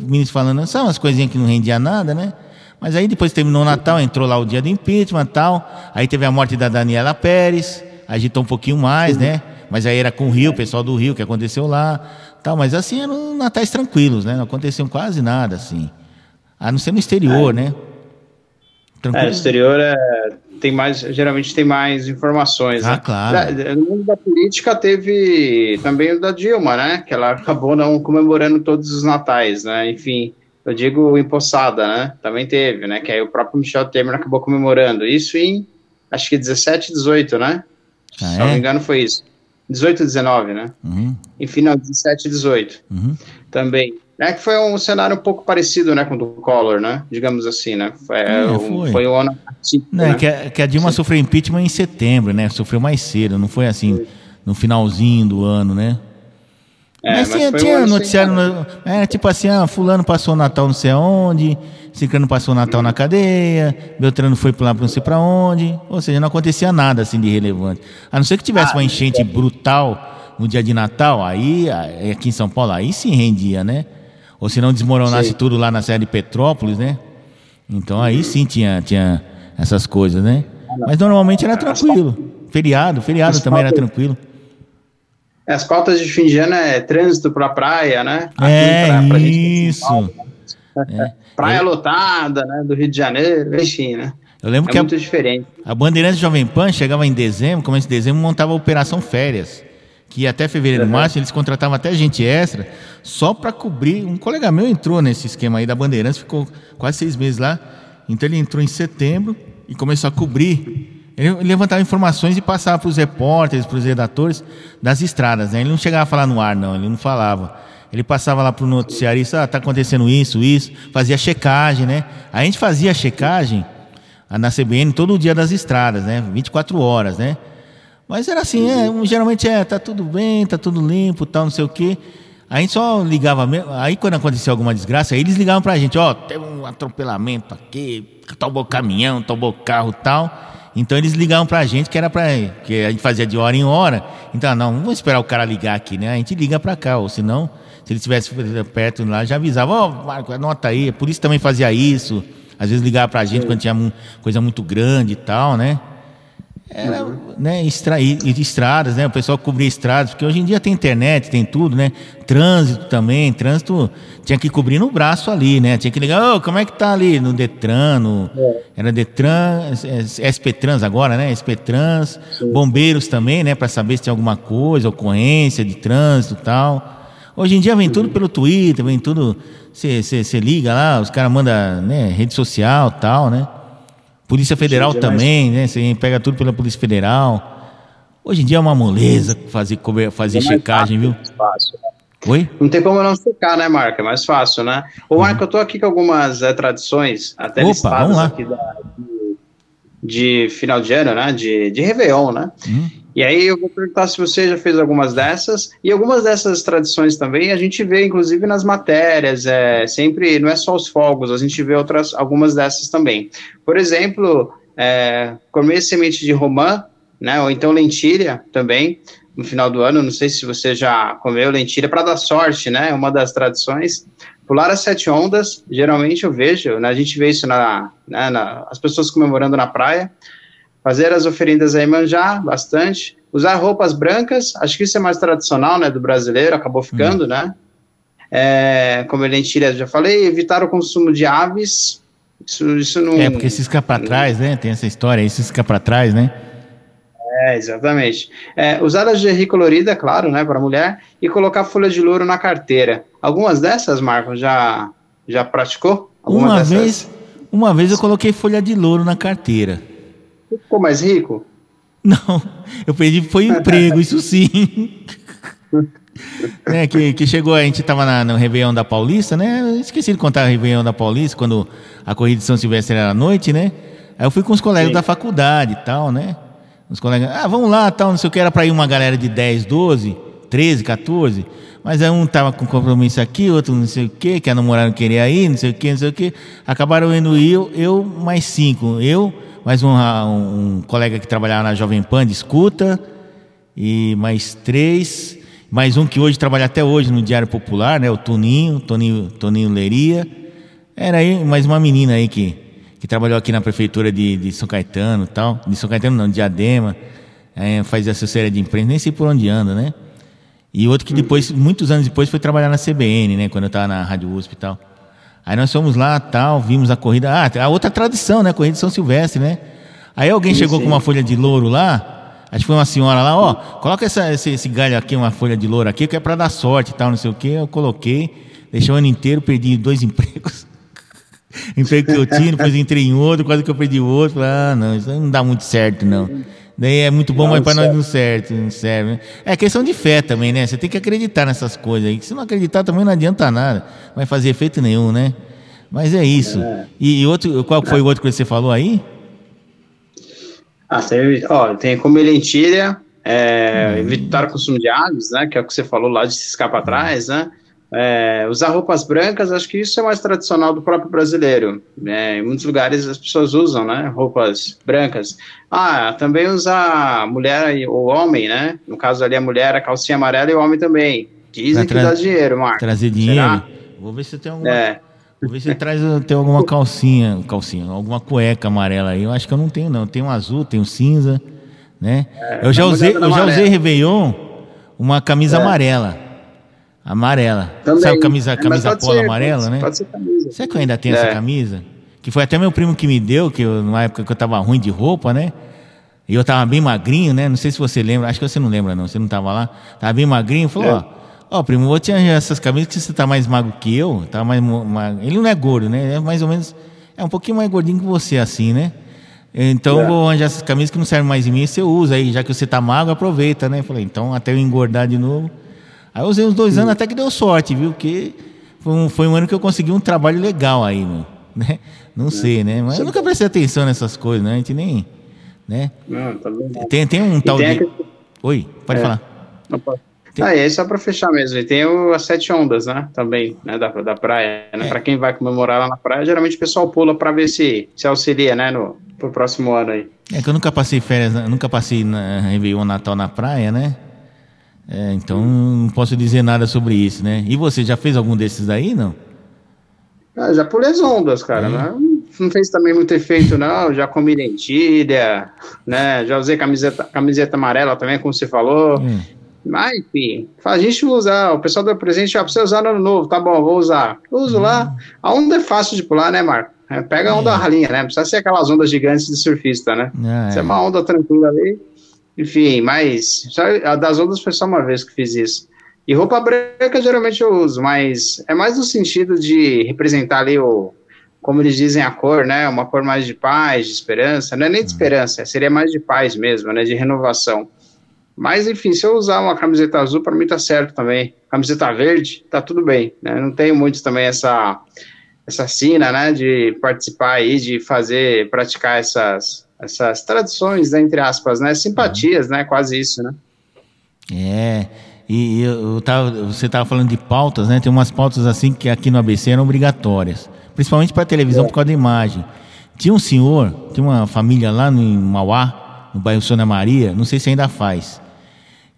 ministro falando, são umas coisinhas que não rendia nada, né? Mas aí depois terminou o Natal, entrou lá o dia do impeachment e tal. Aí teve a morte da Daniela Pérez, agitou um pouquinho mais, né? Mas aí era com o Rio, o pessoal do Rio que aconteceu lá. Tal, mas assim eram natais tranquilos, né? Não aconteceu quase nada, assim. A não ser no exterior, né? É, Tranquilo. no exterior é, tem mais, geralmente tem mais informações. Ah, né? claro. Da- No mundo da política teve também o da Dilma, né? Que ela acabou não comemorando todos os natais, né? Enfim, eu digo empossada, né? Também teve, né? Que aí o próprio Michel Temer acabou comemorando. Isso em, acho que 17, 18, né? Ah, Se não me é? engano foi isso. 18, 19, né? Uhum, Enfim, não, 17, 18 uhum. também. É que foi um cenário um pouco parecido, né, com o do Collor, né? Digamos assim, né? Foi, É, um, foi. foi um ano atípico, Não, é né? que, a, que a Dilma sofreu impeachment em setembro, né? Sofreu mais cedo, não foi assim, no finalzinho do ano, né? É, mas mas tinha, um noticiário, no, é, tipo assim, ah, fulano passou o Natal não sei aonde, Ciclano passou o Natal na cadeia, Beltrano foi lá pra não sei pra onde, ou seja, não acontecia nada assim de relevante. A não ser que tivesse Ah, uma enchente brutal no dia de Natal, aí, aí aqui em São Paulo, aí sim rendia, né? Ou se não desmoronasse Sim. tudo lá na Serra de Petrópolis, né? Então aí sim tinha, tinha essas coisas, né? Mas normalmente era tranquilo. Feriado, feriado também era tranquilo. As pautas de fim de ano é trânsito pra praia, né? Aqui É, pra- pra isso. São Paulo, né? Praia lotada, né? Do Rio de Janeiro, enfim, né? Eu lembro É que a, muito diferente. a Bandeirantes Jovem Pan chegava em dezembro, começo de dezembro, montava a Operação Férias. Que até fevereiro, Uhum. março, eles contratavam até gente extra só para cobrir. Um colega meu entrou nesse esquema aí da Bandeirantes, ficou quase seis meses lá. Então ele entrou em setembro e começou a cobrir. Ele levantava informações e passava para os repórteres, para os redatores das estradas. Né? Ele não chegava a falar no ar, não, ele não falava. Ele passava lá para o noticiarista, ah, tá acontecendo isso, isso, fazia checagem, né? A gente fazia checagem ah, na CBN todo dia das estradas, né? 24 horas, né? Mas era assim, é, geralmente é, tá tudo bem, tá tudo limpo, tal, não sei o quê. A gente só ligava mesmo. Aí quando acontecia alguma desgraça, aí eles ligavam pra gente, ó, teve um atropelamento aqui, tombou caminhão, tombou carro tal. Então eles ligavam pra gente que era pra. que a gente fazia de hora em hora. Então, não, vamos esperar o cara ligar aqui, né? A gente liga pra cá, ou senão, se ele estivesse perto lá, já avisava, ó, Marco, anota aí, a polícia também fazia isso. Às vezes ligava pra gente quando tinha coisa muito grande e tal, né? Era, né, estra, e- e estradas, né? O pessoal cobria estradas, porque hoje em dia tem internet, tem tudo, né? Trânsito também, trânsito tinha que cobrir no braço ali, né? Tinha que ligar, ô, como é que tá ali no Detran, no, era Detran, é, SP Trans agora, né? SP Trans, bombeiros também, né? Para saber se tem alguma coisa, ocorrência de trânsito e tal. Hoje em dia vem tudo pelo Twitter, vem tudo. Você liga lá, os caras mandam né, rede social tal, né? Polícia Federal é também, né? Você pega tudo pela Polícia Federal. Hoje em dia é uma moleza fazer, fazer É mais checagem, viu? rápido, mais fácil, né? Oi? Não tem como não secar, né, Marco? É mais fácil, né? Ô, Marco, eu tô aqui com algumas eh, tradições, até Opa, listadas aqui da- de, de final de ano, né? De, de Réveillon, né? Hum? E aí eu vou perguntar se você já fez algumas dessas, e algumas dessas tradições também a gente vê, inclusive, nas matérias, é, sempre, não é só os fogos, a gente vê outras, algumas dessas também. Por exemplo, é, comer semente de romã, né, ou então lentilha também, no final do ano, não sei se você já comeu lentilha para dar sorte, né, é uma das tradições. Pular as sete ondas, geralmente eu vejo, né, a gente vê isso na, né, na, as pessoas comemorando na praia, fazer as oferendas aí manjar bastante, usar roupas brancas, acho que isso é mais tradicional, né, do brasileiro, acabou ficando, né, é, como lentilha, já falei, evitar o consumo de aves, isso, isso não... É, porque se fica pra trás, né? Tem essa história aí, se fica pra trás, né? É, exatamente. É, usar a lingerie colorida, claro, né, para mulher, e colocar folha de louro na carteira. Algumas dessas, Marco, já, já praticou? Uma dessas? vez, uma vez eu coloquei folha de louro na carteira. Ficou mais rico? Não, eu perdi foi emprego, isso sim. né, que, que chegou, a gente tava na, no Réveillon da Paulista, né? eu Esqueci de contar o Réveillon da Paulista, quando a corrida de São Silvestre era à noite, né? Aí eu fui com os colegas Sim. da faculdade e tal, né? Os colegas, ah, vamos lá, tal, não sei o que, era pra ir uma galera de 10, 12, 13, 14. Mas aí um tava com compromisso aqui, outro não sei o que, que a namorada não queria ir, não sei o que, não sei o que. Acabaram indo eu, eu mais cinco. Eu, mais um, um, um colega que trabalhava na Jovem Pan de escuta, e mais três, mais um que hoje trabalha até hoje no Diário Popular, né? O Toninho, Toninho, Toninho Leria. Era aí mais uma menina aí que, que trabalhou aqui na prefeitura de, de São Caetano e tal. De São Caetano não, de Diadema. É, faz assessoria de imprensa, nem sei por onde anda, né? E outro que depois, muitos anos depois, foi trabalhar na CBN, né? Quando eu estava na Rádio USP e tal. Aí nós fomos lá, tal, vimos a corrida. Ah, a outra tradição, né? A corrida de São Silvestre, né? Aí alguém Sim, chegou sim. com uma folha de louro lá. Acho que foi uma senhora lá, ó, coloca essa- esse, esse galho aqui, uma folha de louro aqui, que é para dar sorte e tal, não sei o quê. Eu coloquei, deixei o ano inteiro, perdi dois empregos. Emprego que eu tinha, depois entrei em outro, quase que eu perdi o outro. Falei, ah, não, isso não dá muito certo, não. Daí é muito bom, Não mas para nós não serve, não serve. né? É questão de fé também, né? Você tem que acreditar nessas coisas aí. Se não acreditar também não adianta nada. Não vai fazer efeito nenhum, né? Mas é isso. E, e outro, qual foi o outro que você falou aí? Ah, tem, ó, tem comer lentilha, é, evitar o consumo de aves, né? Que é o que você falou lá de se escapar atrás, né? É, usar roupas brancas, acho que isso é mais tradicional do próprio brasileiro. né? em muitos lugares as pessoas usam, né? Roupas brancas. Ah, também usar mulher e o homem, né? No caso ali a mulher, a calcinha amarela e o homem também. Dizem que dá dinheiro, Marco. Trazer dinheiro? Será? Vou ver se tem alguma. É. Vou ver se traz tem alguma calcinha, calcinha, alguma cueca amarela aí. Eu acho que eu não tenho, não. Tem um azul, um cinza, né? eu já uma usei, eu já usei. Réveillon uma camisa É. amarela. Amarela. Também. Sabe camisa, É, camisa polo ser, amarela, pode, né? Pode ser camisa. Será que eu ainda tenho É. essa camisa? Que foi até meu primo que me deu, que eu, numa época que eu tava ruim de roupa, né? E eu tava bem magrinho, né? Não sei se você lembra, acho que você não lembra, não. Você não tava lá. Tava bem magrinho. Falou, É. ó, ó, primo, vou te arranjar essas camisas que você tá mais magro que eu. Tá mais magro. Ele não é gordo, né? É mais ou menos. É um pouquinho mais gordinho que você, assim, né? Então eu É. vou arranjar essas camisas que não servem mais em mim, você usa aí, já que você tá magro, aproveita, né? Falei, então até eu engordar de novo. Aí eu usei uns dois anos até que deu sorte, viu? Porque foi um, foi um ano que eu consegui um trabalho legal aí, meu. Né? Não sei, né? Mas eu nunca prestei atenção nessas coisas, né? A gente nem. Né? Não, tá. Tem, tem um E tal tem de. a Oi, pode É. falar. Tem- Ah, e aí só para fechar mesmo, e tem o, as sete ondas, né, também, né, da, da praia, né, É. para quem vai comemorar lá na praia, geralmente o pessoal pula para ver se, se auxilia, né, no, pro próximo ano aí. É que eu nunca passei férias, eu nunca passei na Réveillon Natal na praia, né? É, então não posso dizer nada sobre isso, né? E você já fez algum desses aí, não? Ah, já pulei as ondas, cara, É. né, não fez também muito efeito não, já comi lentilha, né, já usei camiseta, camiseta amarela também, como você falou, Hum. mas enfim, a gente usar, o pessoal deu presente, ó, pra você usar no ano novo, tá bom, vou usar, uso lá, a onda é fácil de pular, né, Marco? É, pega a onda ralinha, né, não precisa ser aquelas ondas gigantes de surfista, né? Ah, Isso é é. uma onda tranquila ali. Enfim, mas só, a das ondas foi só uma vez que fiz isso. E roupa branca geralmente eu uso, mas é mais no sentido de representar ali o, como eles dizem, a cor, né? Uma cor mais de paz, de esperança. Não é nem de esperança, seria mais de paz mesmo, né? De renovação. Mas, enfim, se eu usar uma camiseta azul, para mim tá certo também. Camiseta verde, tá tudo bem. Né? Não tenho muito também essa, essa sina, né? De participar aí, de fazer, praticar essas, essas tradições, né, entre aspas, né? Simpatias, né? Quase isso, né? É. E eu, tava, você estava falando de pautas, né? Tem umas pautas assim que aqui no ABC eram obrigatórias, principalmente para televisão é. por causa da imagem. Tinha um senhor, tinha uma família lá no Mauá, no bairro Sônia Maria, não sei se ainda faz,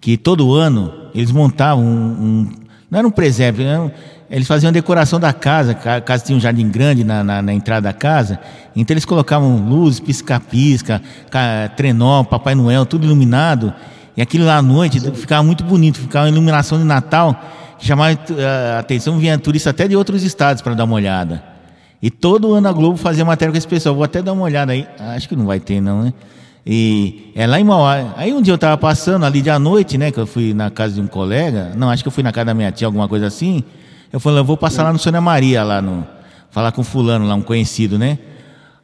que todo ano eles montavam um, um não era um presépio, era um, eles faziam a decoração da casa, a casa tinha um jardim grande na, na, na entrada da casa, então eles colocavam luzes, pisca-pisca, trenó, Papai Noel, tudo iluminado, e aquilo lá à noite ficava muito bonito, ficava uma iluminação de Natal chamava a atenção, vinha turista até de outros estados para dar uma olhada. E todo ano a Globo fazia matéria com esse pessoal. Vou até dar uma olhada aí. Acho que não vai ter, não, né? E é lá em Mauá. Aí um dia eu estava passando ali de à noite, né? Que eu fui na casa de um colega. Não, acho que eu fui na casa da minha tia, alguma coisa assim. Eu falei, eu vou passar lá no Sônia Maria, lá no. Falar com fulano lá, um conhecido, né?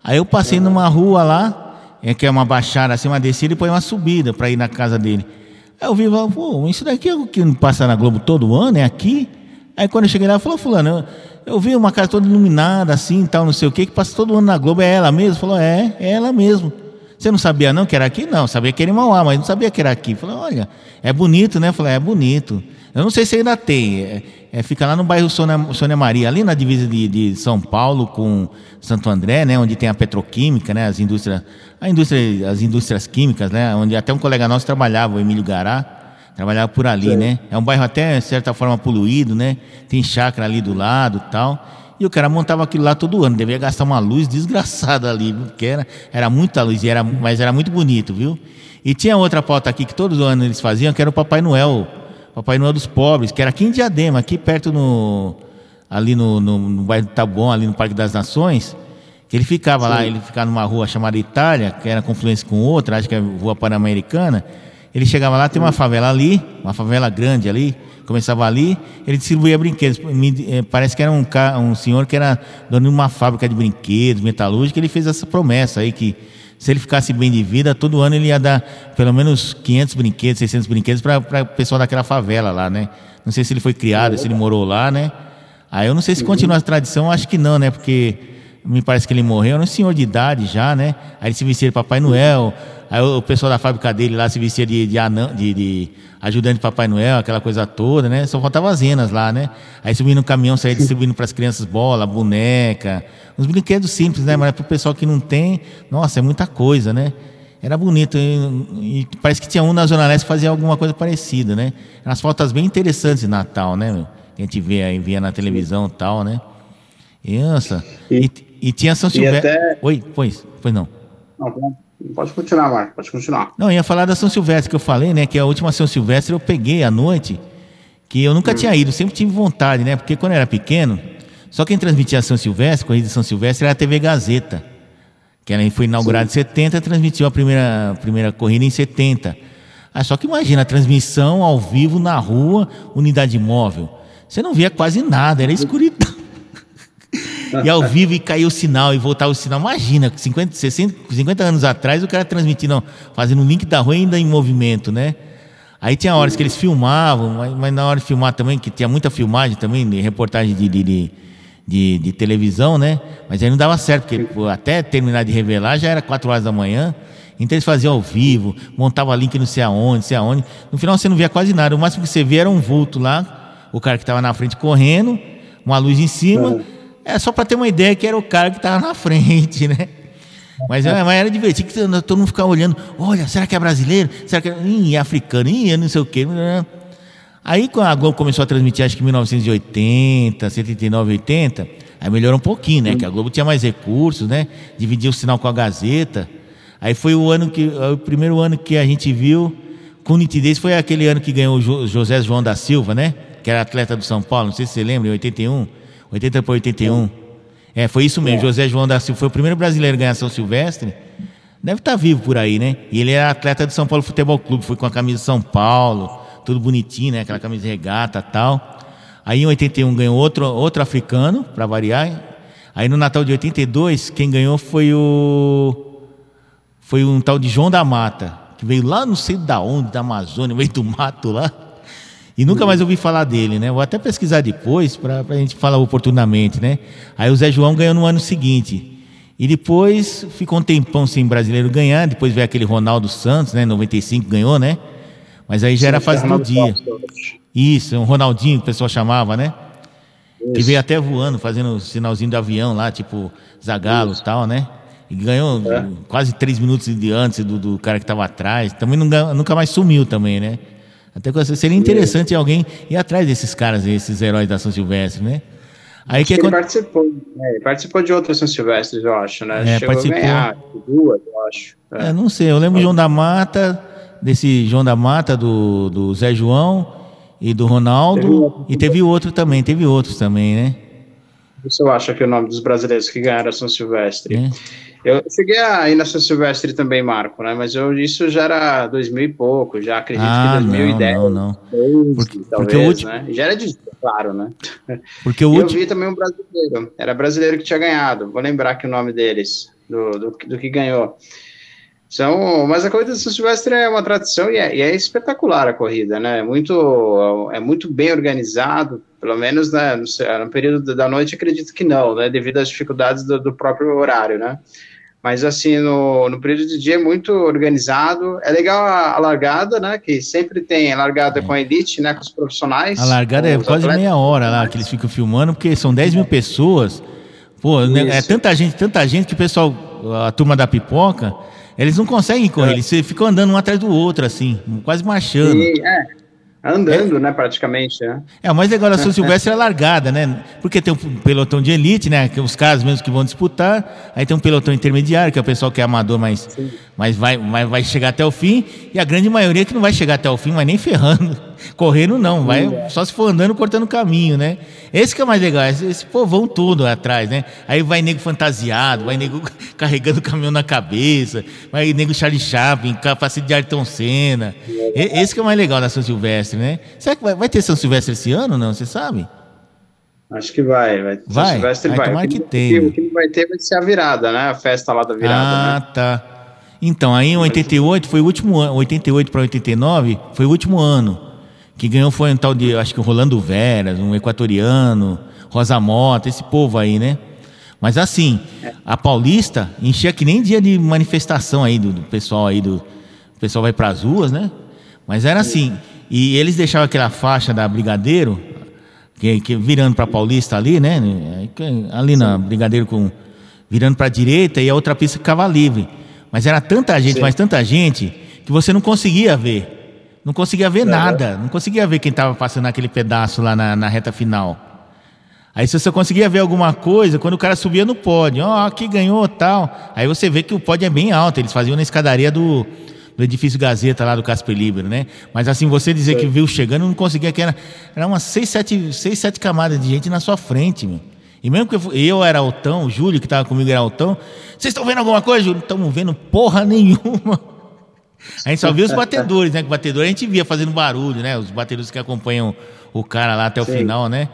Aí eu passei numa rua lá, é que é uma baixada assim, uma descida e põe uma subida para ir na casa dele. Aí eu vi, pô, isso daqui é o que passa na Globo todo ano, é aqui? Aí quando eu cheguei lá, falou, fulano, eu, eu vi uma casa toda iluminada assim, tal, não sei o que, que passa todo ano na Globo, é ela mesmo? Falou, é, é ela mesmo. Você não sabia não que era aqui? Não, sabia que era em Mauá, mas não sabia que era aqui. Falei, olha, é bonito, né? Falei, é bonito. Eu não sei se ainda tem. É, é, fica lá no bairro Sônia, Sônia, Maria, ali na divisa de, de, São Paulo com Santo André, né? Onde tem a petroquímica, né? As indústrias, a indústria, as indústrias químicas, né? Onde até um colega nosso trabalhava, o Emílio Gará, trabalhava por ali, Sim. né? É um bairro até, de certa forma, poluído, né? Tem chácara ali do lado tal. E o cara montava aquilo lá todo ano. Devia gastar uma luz desgraçada ali, porque era, era muita luz, era, mas era muito bonito, viu? E tinha outra pauta aqui que todos os anos eles faziam, que era o Papai Noel Papai Noel dos Pobres, que era aqui em Diadema, aqui perto no. ali no, no, no bairro do Taboão, ali no Parque das Nações. Que ele ficava Sim. lá, ele ficava numa rua chamada Itália, que era confluência com outra, acho que é Rua Pan-Americana. Ele chegava lá, tem uma favela ali, uma favela grande ali, começava ali, ele distribuía brinquedos. Eh, parece que era um, um senhor que era dono de uma fábrica de brinquedos, metalúrgica, ele fez essa promessa aí que se ele ficasse bem de vida, todo ano ele ia dar pelo menos 500 brinquedos, 600 brinquedos para o pessoal daquela favela lá, né? Não sei se ele foi criado, se ele morou lá, né? Aí eu não sei se continua a tradição, acho que não, né? Porque me parece que ele morreu, era um senhor de idade já, né? Aí ele se vestia de Papai Noel, aí o pessoal da fábrica dele lá se vestia de, de, anão, de, de ajudante de Papai Noel, aquela coisa toda, né? Só faltava as renas lá, né? Aí subindo no caminhão, saía distribuindo para as crianças bola, boneca, uns brinquedos simples, né? Mas para o pessoal que não tem, nossa, é muita coisa, né? Era bonito. E, e, parece que tinha um na Zona Leste que fazia alguma coisa parecida, né? As fotos bem interessantes de Natal, né? Meu? Que a gente vê aí, via na televisão e tal, né? E, nossa. E, e tinha São Silvestre. Até... Oi, pois, pois não. Não, pode continuar, Marco, pode continuar. Não, ia falar da São Silvestre que eu falei, né? Que a última São Silvestre eu peguei à noite, que eu nunca hum. tinha ido, sempre tive vontade, né? Porque quando eu era pequeno, só quem transmitia a São Silvestre, corrida de São Silvestre, era a TV Gazeta. Que ela foi inaugurada Sim. em 70, transmitiu a primeira, primeira corrida em 70. Ah, só que imagina a transmissão ao vivo na rua, unidade móvel. Você não via quase nada, era escuridão e ao vivo e caiu o sinal e voltava o sinal. Imagina, 50, 60, 50 anos atrás o cara transmitindo, fazendo um link da rua ainda em movimento, né? Aí tinha horas que eles filmavam, mas, mas na hora de filmar também, que tinha muita filmagem também, de reportagem de, de, de, de, de televisão, né? Mas aí não dava certo, porque até terminar de revelar já era 4 horas da manhã. Então eles faziam ao vivo, montavam link não sei aonde, não sei aonde. No final você não via quase nada. O máximo que você via era um vulto lá, o cara que estava na frente correndo, uma luz em cima. É só para ter uma ideia que era o cara que estava na frente, né? Mas, é, mas era divertido, que todo mundo ficava olhando. Olha, será que é brasileiro? Será que é, Ih, é africano? Ih, é não sei o quê. Aí, quando a Globo começou a transmitir, acho que em 1980, 79, 80, aí melhorou um pouquinho, né? Que a Globo tinha mais recursos, né? Dividia o sinal com a Gazeta. Aí foi o ano que, o primeiro ano que a gente viu com nitidez foi aquele ano que ganhou o José João da Silva, né? Que era atleta do São Paulo, não sei se você lembra, em 81. 80 para 81. É, foi isso mesmo. É. José João da Silva foi o primeiro brasileiro a ganhar São Silvestre. Deve estar tá vivo por aí, né? E ele era atleta do São Paulo Futebol Clube, foi com a camisa de São Paulo, tudo bonitinho, né? Aquela camisa de regata tal. Aí em 81 ganhou outro, outro africano, para variar. Aí no Natal de 82, quem ganhou foi o. Foi um tal de João da Mata, que veio lá não sei da onde, da Amazônia, veio do mato lá. E nunca mais ouvi falar dele, né? Vou até pesquisar depois para a gente falar oportunamente, né? Aí o Zé João ganhou no ano seguinte. E depois ficou um tempão sem brasileiro ganhar. Depois veio aquele Ronaldo Santos, né? 95 ganhou, né? Mas aí já era fase do dia. Isso, um Ronaldinho que o pessoal chamava, né? Que veio até voando, fazendo sinalzinho do avião lá, tipo Zagalo e tal, né? E ganhou É. quase três minutos de antes do, do cara que estava atrás. Também não nunca mais sumiu também, né? Até que seria interessante alguém ir atrás desses caras, esses heróis da São Silvestre, né? Aí que ele aconte- participou, né? Ele participou de outras São Silvestres, eu acho, né? É, Chegou participou. a ganhar duas, eu acho. É. É, não sei, eu lembro o João da Mata, desse João da Mata, do, do Zé João e do Teve Ronaldo. outro. E teve outro também, teve outros também, né? Isso eu acho que é o nome dos brasileiros que ganharam a São Silvestre. É. Eu cheguei a ir na São Silvestre também, Marco, né? Mas eu, isso já era 2000 e pouco, já acredito Ah, que não, 2010. não, não. 12, Porque- porque talvez, o último- né? Já era de claro, né? Porque o eu último. vi também um brasileiro, era brasileiro que tinha ganhado, vou lembrar aqui o nome deles, do, do, do que ganhou. São, mas a corrida de São Silvestre é uma tradição e é, e é espetacular a corrida, né? É muito, é muito bem organizado, pelo menos né, no, no período da noite acredito que não, né? Devido às dificuldades do, do próprio horário, né? Mas assim, no, no período de dia é muito organizado. É legal a, a largada, né? Que sempre tem a largada com a elite, né? Com os profissionais. A largada é quase atletas. meia hora lá que eles ficam filmando, porque são 10 mil pessoas. Pô, é Isso. tanta gente, tanta gente que o pessoal, a turma da pipoca, eles não conseguem correr, É. eles ficam andando um atrás do outro, assim, quase marchando. E, é, andando, né, praticamente, né? É, o mais legal da São Silvestre é a largada, né? Porque tem um pelotão de elite, né? Que é os caras mesmo que vão disputar. Aí tem um pelotão intermediário, que é o pessoal que é amador, mas, mas vai, vai, vai chegar até o fim. E a grande maioria que não vai chegar até o fim, mas nem ferrando. Correndo não, vai só se for andando, cortando caminho, né? Esse que é o mais legal, esse, esse povão todo atrás, né? Aí vai nego fantasiado, vai nego carregando o caminhão na cabeça, vai nego Charlie Chaplin, capacete de Ayrton Senna. E- esse que é o mais legal da São Silvestre, né? Será que vai, vai ter São Silvestre esse ano, não? Você sabe? Acho que vai, vai. São Vai? Silvestre Ai, vai. tomara O que que, tenha. O que não vai ter vai ser a virada, né? A festa lá da virada, ah, né? tá. Então, aí em 88 foi o último ano, 88 para 89 foi o último ano. Que ganhou foi um tal de, acho que o Rolando Veras, um equatoriano, Rosa Mota, esse povo aí, né? Mas assim, a Paulista enchia que nem dia de manifestação aí do, do pessoal aí do. O pessoal vai para as ruas, né? Mas era assim. E eles deixavam aquela faixa da Brigadeiro, que, que virando para Paulista ali, né? Ali na Brigadeiro com virando para a direita e a outra pista ficava livre. Mas era tanta gente, Sim. mas tanta gente que você não conseguia ver. Não conseguia ver nada, não conseguia ver quem estava passando naquele pedaço lá na, na reta final. Aí se você conseguia ver alguma coisa, quando o cara subia no pódio, ó, aqui ganhou tal. Aí você vê que o pódio é bem alto, eles faziam na escadaria do, do edifício Gazeta lá do Casper Libre, né? Mas assim, você dizer que viu chegando, não conseguia, que era, era umas seis, sete, seis, sete camadas de gente na sua frente, meu. E mesmo que eu, eu era altão, o Júlio que estava comigo era altão, vocês estão vendo alguma coisa, Júlio? Não estamos vendo porra nenhuma. A gente só via os batedores, né? Que batedor a gente via fazendo barulho, né? Os batedores que acompanham o cara lá até o Sim. final, né?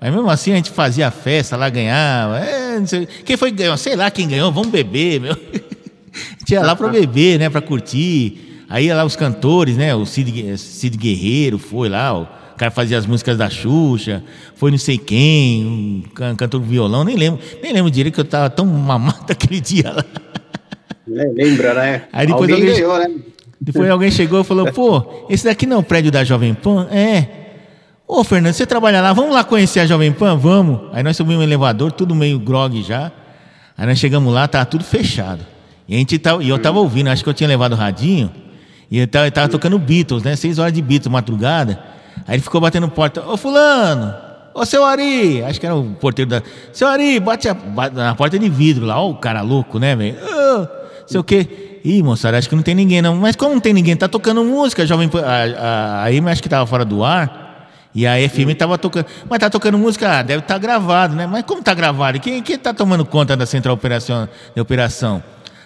Mas mesmo assim a gente fazia festa lá, ganhava. É, não sei- quem foi que ganhou? Sei lá quem ganhou, vamos beber, meu. A gente ia lá pra beber, né? Pra curtir. Aí ia lá os cantores, né? O Cid, Cid Guerreiro foi lá, o cara fazia as músicas da Xuxa, foi não sei quem, um can- cantor violão, nem lembro, nem lembro direito que eu tava tão mamado aquele dia lá. Lembra, né? Aí depois Alguém alguém- ganhou, né? Depois alguém chegou e falou, pô, esse daqui não é o prédio da Jovem Pan? É. Ô, Fernando, você trabalha lá, vamos lá conhecer a Jovem Pan? Vamos. Aí nós subimos um elevador, tudo meio grog já. Aí nós chegamos lá, tava tudo fechado. E, a gente tava, e eu tava ouvindo, acho que eu tinha levado o radinho, e eu tava, eu tava tocando Beatles, né? Seis horas de Beatles, madrugada. Aí ele ficou batendo porta, ô fulano, ô seu Ari, acho que era o porteiro da... Seu Ari, bate, a- bate na porta de vidro lá, ó o cara louco, né, velho? Ô, sei o quê. Ih, moçada, acho que não tem ninguém não. Mas como não tem ninguém? Tá tocando música, Jovem. A, a, a acho que tava fora do ar. E a FM tava tocando. Mas tá tocando música, ah, deve estar gravado, né? Mas como tá gravado? Quem, quem tá tomando conta da central operação, de operação?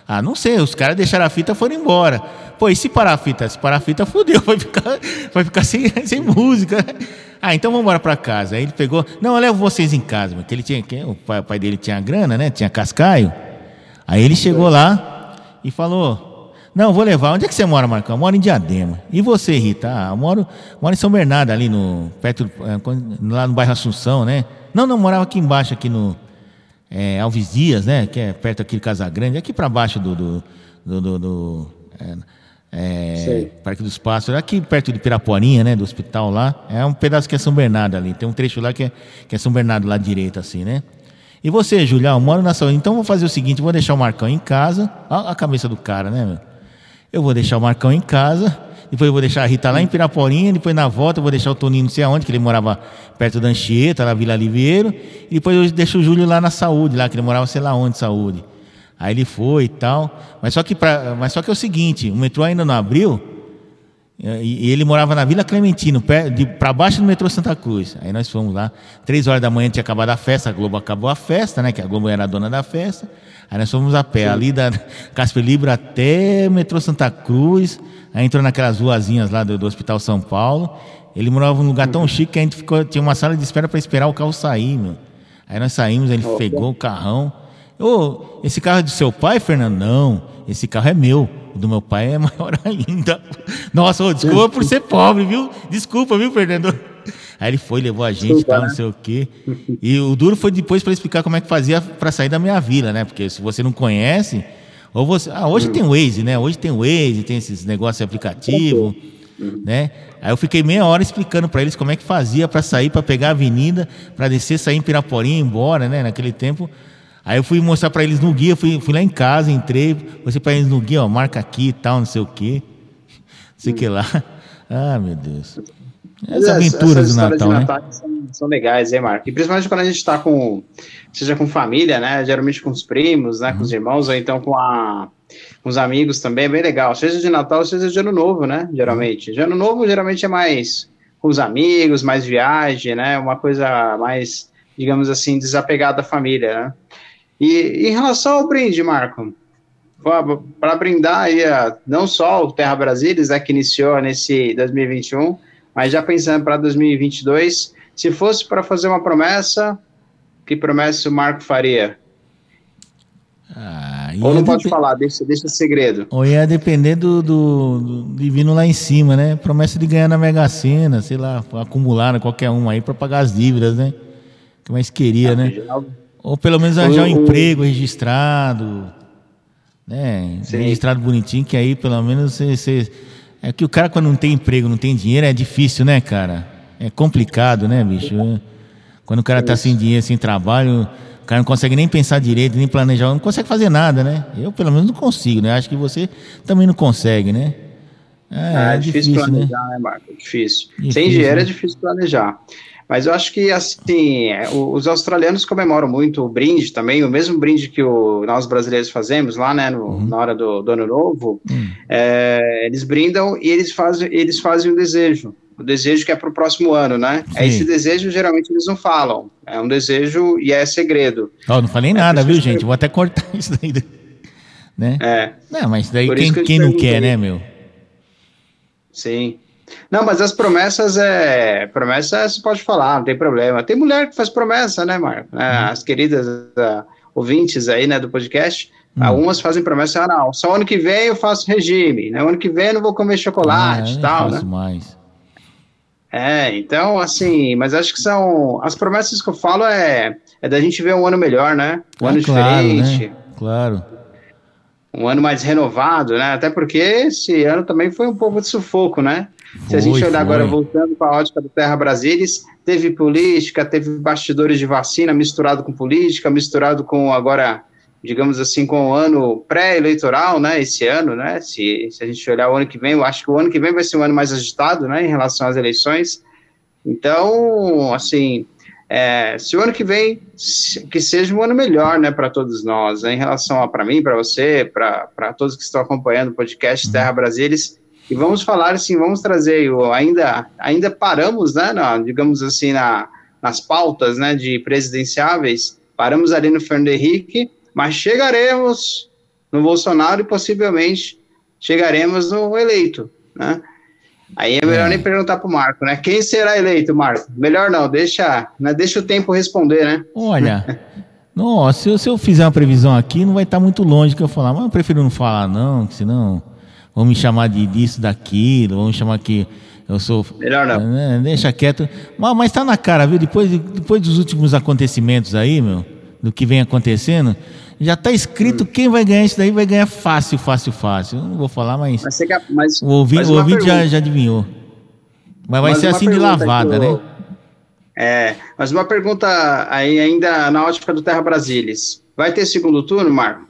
Ah, não sei, os caras deixaram a fita e foram embora. Pô, e se parar a fita? Se parar a fita, fodeu, vai ficar, vai ficar sem, sem música. Ah, então vamos embora pra casa. Aí ele pegou, não, eu levo vocês em casa, porque ele tinha, o pai, o pai dele tinha grana, né? Tinha cascaio. Aí ele chegou lá e falou: Não, vou levar. Onde é que você mora, Marcão? Eu moro em Diadema. E você, Rita? Ah, eu moro, moro em São Bernardo, ali no. Perto, eh, lá no bairro Assunção, né? Não, não, morava aqui embaixo, aqui no. É, Alves Dias, né? Que é perto aqui de Casa Grande, aqui para baixo do. do, do, do, do é, é, Parque dos Pássaros, aqui perto de Piraporinha, né? Do hospital lá. É um pedaço que é São Bernardo ali. Tem um trecho lá que é, que é São Bernardo lá direito, assim, né? E você, Julião, moro na saúde. Então vou fazer o seguinte: vou deixar o Marcão em casa. Olha a cabeça do cara, né, meu? Eu vou deixar o Marcão em casa. Depois eu vou deixar a Rita lá em Piraporinha. Depois na volta eu vou deixar o Toninho não sei aonde, que ele morava perto da Anchieta, na Vila Liveiro. E depois eu deixo o Júlio lá na saúde, lá, que ele morava sei lá onde, saúde. Aí ele foi e tal. Mas só que, pra, mas só que é o seguinte: o metrô ainda não abriu. E ele morava na Vila Clementino, para baixo do metrô Santa Cruz. Aí nós fomos lá, três horas da manhã tinha acabado a festa, a Globo acabou a festa, né? Que a Globo era a dona da festa. Aí nós fomos a pé, Sim. ali da Casper Libra até o metrô Santa Cruz. Aí entrou naquelas ruazinhas lá do, do Hospital São Paulo. Ele morava num lugar tão uhum. chique que a gente ficou, tinha uma sala de espera para esperar o carro sair, meu. Aí nós saímos, ele pegou o carrão. Ô, esse carro é do seu pai, Fernando? Não, esse carro é meu. O do meu pai é maior ainda. Nossa, ô, desculpa por ser pobre, viu? Desculpa, viu, Fernando? Aí ele foi, levou a gente, tal, não sei o quê. E o duro foi depois para explicar como é que fazia para sair da minha vila, né? Porque se você não conhece, ou você, ah, hoje tem Waze, né? Hoje tem Waze, tem esses negócios de aplicativo, né? Aí eu fiquei meia hora explicando para eles como é que fazia para sair, para pegar a avenida, para descer, sair em Piraporinha, embora, né? Naquele tempo Aí eu fui mostrar para eles no guia, fui, fui lá em casa, entrei, mostrei para eles no guia, ó, marca aqui e tal, não sei o quê. Não sei o que lá. Ah, meu Deus. As aventuras do Natal, né? Natal são, são, legais, hein, Marco? E principalmente quando a gente está com, seja com família, né? Geralmente com os primos, né? Uhum. Com os uhum. irmãos, ou então com, a, com os amigos também, é bem legal. Seja de Natal, seja de Ano Novo, né? Geralmente. De Ano Novo, geralmente é mais com os amigos, mais viagem, né? Uma coisa mais, digamos assim, desapegada da família, né? E em relação ao brinde, Marco, para brindar aí a, não só o Terra Brasilis, né, que iniciou nesse 2021, mas já pensando para 2022, se fosse para fazer uma promessa, que promessa o Marco faria? Ah, Ou não pode falar, deixa, deixa segredo. Ou ia depender do, do, do, divino lá em cima, né? Promessa de ganhar na Mega Sena, sei lá, acumular qualquer um aí para pagar as dívidas, né? Que mais queria, ah, né? Já ou pelo menos arranjar um emprego registrado, né? Sim. Registrado bonitinho, que aí pelo menos você, você, É que o cara quando não tem emprego, não tem dinheiro, é difícil, né, cara? É complicado, né, bicho? Quando o cara tá sem dinheiro, sem trabalho, o cara não consegue nem pensar direito, nem planejar, não consegue fazer nada, né? Eu pelo menos não consigo, né? Acho que você também não consegue, né? É, ah, é, é difícil, difícil, planejar, né, né Marco? Difícil. difícil. Sem dinheiro é né? é difícil planejar. Mas eu acho que, assim, é, os australianos comemoram muito o brinde também, o mesmo brinde que o, nós brasileiros fazemos lá, né, no, uhum. na hora do, do Ano Novo. Uhum. É, eles brindam e eles fazem, eles fazem um desejo. O desejo que é para o próximo ano, né? É esse desejo, geralmente, eles não falam. É um desejo e é segredo. Oh, não falei nada, é viu, gente? Vou até cortar isso daí. Né? É. Não, mas daí quem, que quem não quer, né, meu? Sim. Não, mas as promessas é. Promessa você pode falar, não tem problema. Tem mulher que faz promessa, né, Marco? É, uhum. As queridas uh, ouvintes aí, né, do podcast. Uhum. Algumas fazem promessa, ah, não, só ano que vem eu faço regime, né? Ano que vem eu não vou comer chocolate e ah, tal, né? Mais. É, então, assim, mas acho que são. As promessas que eu falo é, é da gente ver um ano melhor, né? Um ah, ano claro, diferente. Né? Claro um ano mais renovado, né? Até porque esse ano também foi um pouco de sufoco, né? Foi, Se a gente olhar foi. agora, voltando para a ótica do Terra Brasilis, teve política, teve bastidores de vacina misturado com política, misturado com agora, digamos assim, com o ano pré-eleitoral, né? Esse ano, né? Se, se a gente olhar o ano que vem, eu acho que o ano que vem vai ser um ano mais agitado, né? Em relação às eleições. Então, assim, é, se o ano que vem que seja um ano melhor, né, para todos nós, né, em relação a para mim, para você, para todos que estão acompanhando o podcast Terra Brasilis, e vamos falar assim, vamos trazer, ainda, ainda paramos, né, na, digamos assim, na, nas pautas, né, de presidenciáveis, paramos ali no Fernando Henrique, mas chegaremos no Bolsonaro e possivelmente chegaremos no eleito, né? Aí é melhor É. nem perguntar pro Marco, né? Quem será eleito, Marco? Melhor não, deixa, né? deixa o tempo responder, né? Olha, nossa, se eu, se eu fizer uma previsão aqui, não vai estar muito longe do que eu falar, mas eu prefiro não falar, não, senão vão me chamar de disso, daquilo, vão me chamar que eu sou. Melhor não. É, deixa quieto. Mas, mas tá na cara, viu? Depois, de- depois dos últimos acontecimentos aí, meu, do que vem acontecendo, já tá escrito Hum. quem vai ganhar isso daí, vai ganhar fácil, fácil, fácil. Eu não vou falar, mas Mas, você, mas, o ouvinte, mas o já, já adivinhou. Mas vai Mas ser assim de lavada, né? É, mas uma pergunta aí ainda na ótica do Terra Brasilis. Vai ter segundo turno, Marco,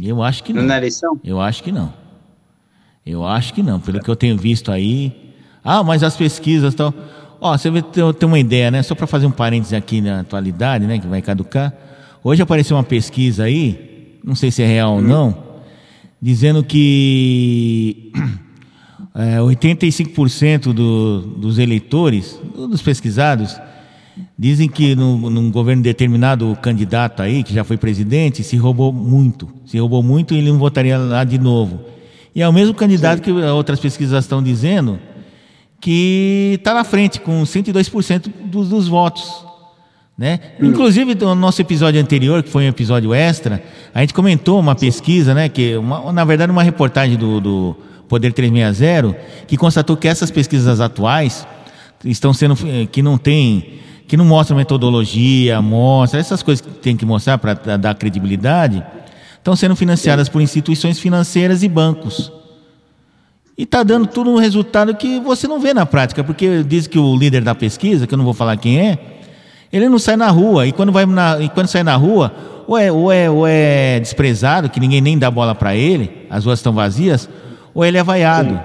Eu acho que não. na eleição? Eu acho que não. Eu acho que não, pelo que eu tenho visto aí. Ah, mas as pesquisas estão. Ó, você vê, tem, uma ideia, né? Só para fazer um parênteses aqui na atualidade, né? Que vai caducar. Hoje apareceu uma pesquisa aí, não sei se é real ou não, dizendo que é, 85% do, dos eleitores, dos pesquisados, dizem que no, num governo determinado candidato aí, que já foi presidente, se roubou muito. Se roubou muito e ele não votaria lá de novo. E é o mesmo candidato que outras pesquisas estão dizendo que está na frente com 102% dos, dos votos. Né? Inclusive, no nosso episódio anterior, que foi um episódio extra, a gente comentou uma pesquisa, né, que uma- na verdade uma reportagem do, do Poder 360, que constatou que essas pesquisas atuais estão sendo eh, que não tem que não mostram metodologia, mostra essas coisas que tem que mostrar para dar credibilidade, estão sendo financiadas por instituições financeiras e bancos. E está dando tudo um resultado que você não vê na prática, porque diz que o líder da pesquisa, que eu não vou falar quem é, ele não sai na rua. E quando, vai na, e quando sai na rua, ou é, ou, é, ou é desprezado, que ninguém nem dá bola para ele, as ruas estão vazias, ou ele é vaiado.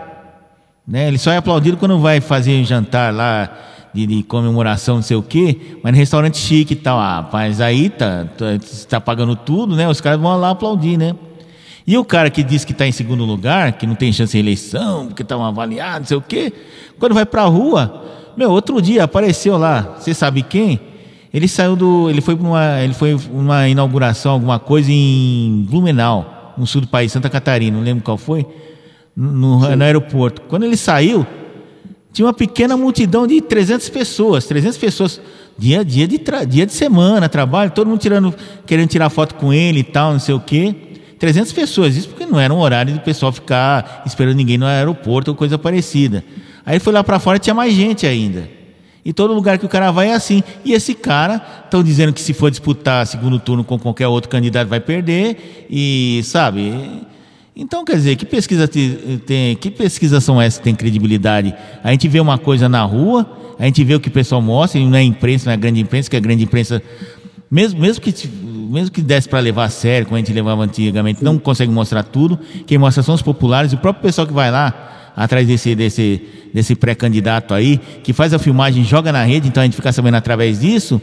Né? Ele só é aplaudido quando vai fazer jantar lá de, de comemoração, não sei o quê, mas no restaurante chique e tal. Ah, mas aí tá, tá, você tá pagando tudo, né? Os caras vão lá aplaudir, né? E o cara que diz que está em segundo lugar, que não tem chance de eleição, porque está avaliado, não sei o quê, quando vai para a rua, meu, outro dia apareceu lá, você sabe quem? Ele saiu do. Ele foi para uma, ele foi uma inauguração, alguma coisa em Blumenau, no sul do país, Santa Catarina, não lembro qual foi, no, no aeroporto. Quando ele saiu, tinha uma pequena multidão de 300 pessoas, 300 pessoas, dia, dia, de, dia de semana, trabalho, todo mundo tirando, querendo tirar foto com ele e tal, não sei o quê. 300 pessoas, isso porque não era um horário do pessoal ficar esperando ninguém no aeroporto ou coisa parecida. Aí foi lá para fora tinha mais gente ainda. E todo lugar que o cara vai é assim. E esse cara, estão dizendo que se for disputar segundo turno com qualquer outro candidato vai perder. E, sabe? Então, quer dizer, que pesquisa te- tem, que pesquisas são essas que têm credibilidade? A gente vê uma coisa na rua, a gente vê o que o pessoal mostra, e não é imprensa, não é grande imprensa, que a grande imprensa, mesmo, mesmo que mesmo que desse para levar a sério, como a gente levava antigamente, não consegue mostrar tudo. Quem mostra são os populares, o próprio pessoal que vai lá atrás desse, desse, desse pré-candidato aí, que faz a filmagem, joga na rede, então a gente fica sabendo através disso.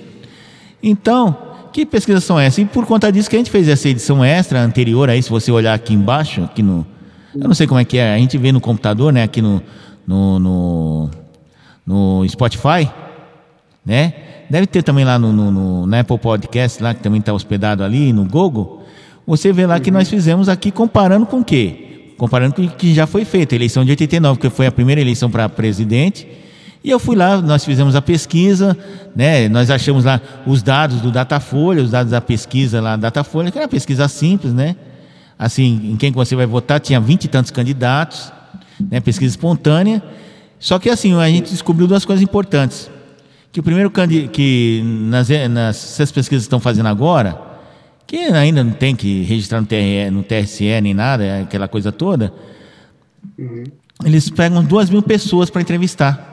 Então, que pesquisas são essas? E por conta disso que a gente fez essa edição extra anterior aí, se você olhar aqui embaixo, aqui no. Eu não sei como é que é, a gente vê no computador, né? Aqui no, no, no, no Spotify, né? Deve ter também lá no, no, no, na Apple Podcast, lá que também está hospedado ali, no Google. Você vê lá que nós fizemos aqui comparando com o quê? Comparando com o que já foi feito, a eleição de 89, que foi a primeira eleição para presidente. E eu fui lá, nós fizemos a pesquisa, né? Nós achamos lá os dados do Datafolha, os dados da pesquisa lá do Datafolha, que era uma pesquisa simples, né? Assim, em quem que você vai votar, tinha vinte e tantos candidatos, né? Pesquisa espontânea. Só que assim, a gente descobriu duas coisas importantes. Que o primeiro que nas, nas pesquisas estão fazendo agora, que ainda não tem que registrar no, TRE, no TSE nem nada, é aquela coisa toda, eles pegam duas mil pessoas para entrevistar.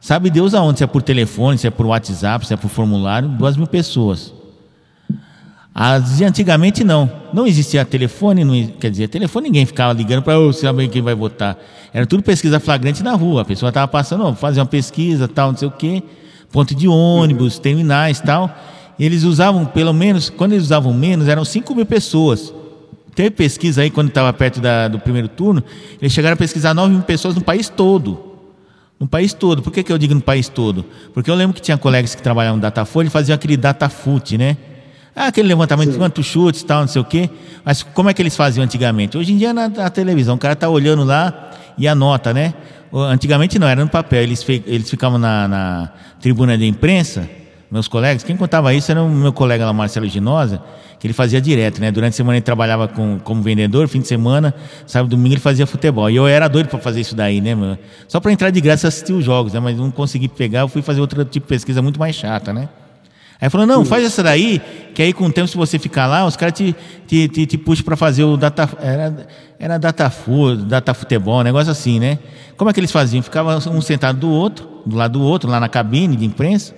Sabe Deus aonde? Se é por telefone, se é por WhatsApp, se é por formulário, duas mil pessoas. As antigamente não. Não existia telefone, não, quer dizer, telefone ninguém ficava ligando para oh, saber quem vai votar. Era tudo pesquisa flagrante na rua. A pessoa estava passando, oh, fazer uma pesquisa, tal, não sei o quê, ponto de ônibus, terminais, tal. E eles usavam, pelo menos, quando eles usavam menos, eram 5 mil pessoas. Teve pesquisa aí, quando estava perto da- do primeiro turno, eles chegaram a pesquisar 9 mil pessoas no país todo. No país todo. Por que, que eu digo no país todo? Porque eu lembro que tinha colegas que trabalhavam no Datafolha e faziam aquele Datafute, né? Ah, aquele levantamento de quantos chutes tal, não sei o quê. Mas como é que eles faziam antigamente? Hoje em dia na, na televisão, o cara tá olhando lá e anota, né? Antigamente não, era no papel. Eles, eles ficavam na, na tribuna de imprensa, meus colegas. Quem contava isso era o meu colega lá, Marcelo Ginosa, que ele fazia direto, né? Durante a semana ele trabalhava com, como vendedor, fim de semana, sábado domingo ele fazia futebol. E eu era doido para fazer isso daí, né, meu? Só para entrar de graça assistir os jogos, né? Mas não consegui pegar, eu fui fazer outro tipo de pesquisa muito mais chata, né? Aí falou, não, faz essa daí, que aí com o tempo, se você ficar lá, os caras te, te, te, te puxam para fazer o data. Era, era datafu, data futebol, um negócio assim, né? Como é que eles faziam? Ficava um sentado do outro, do lado do outro, lá na cabine de imprensa.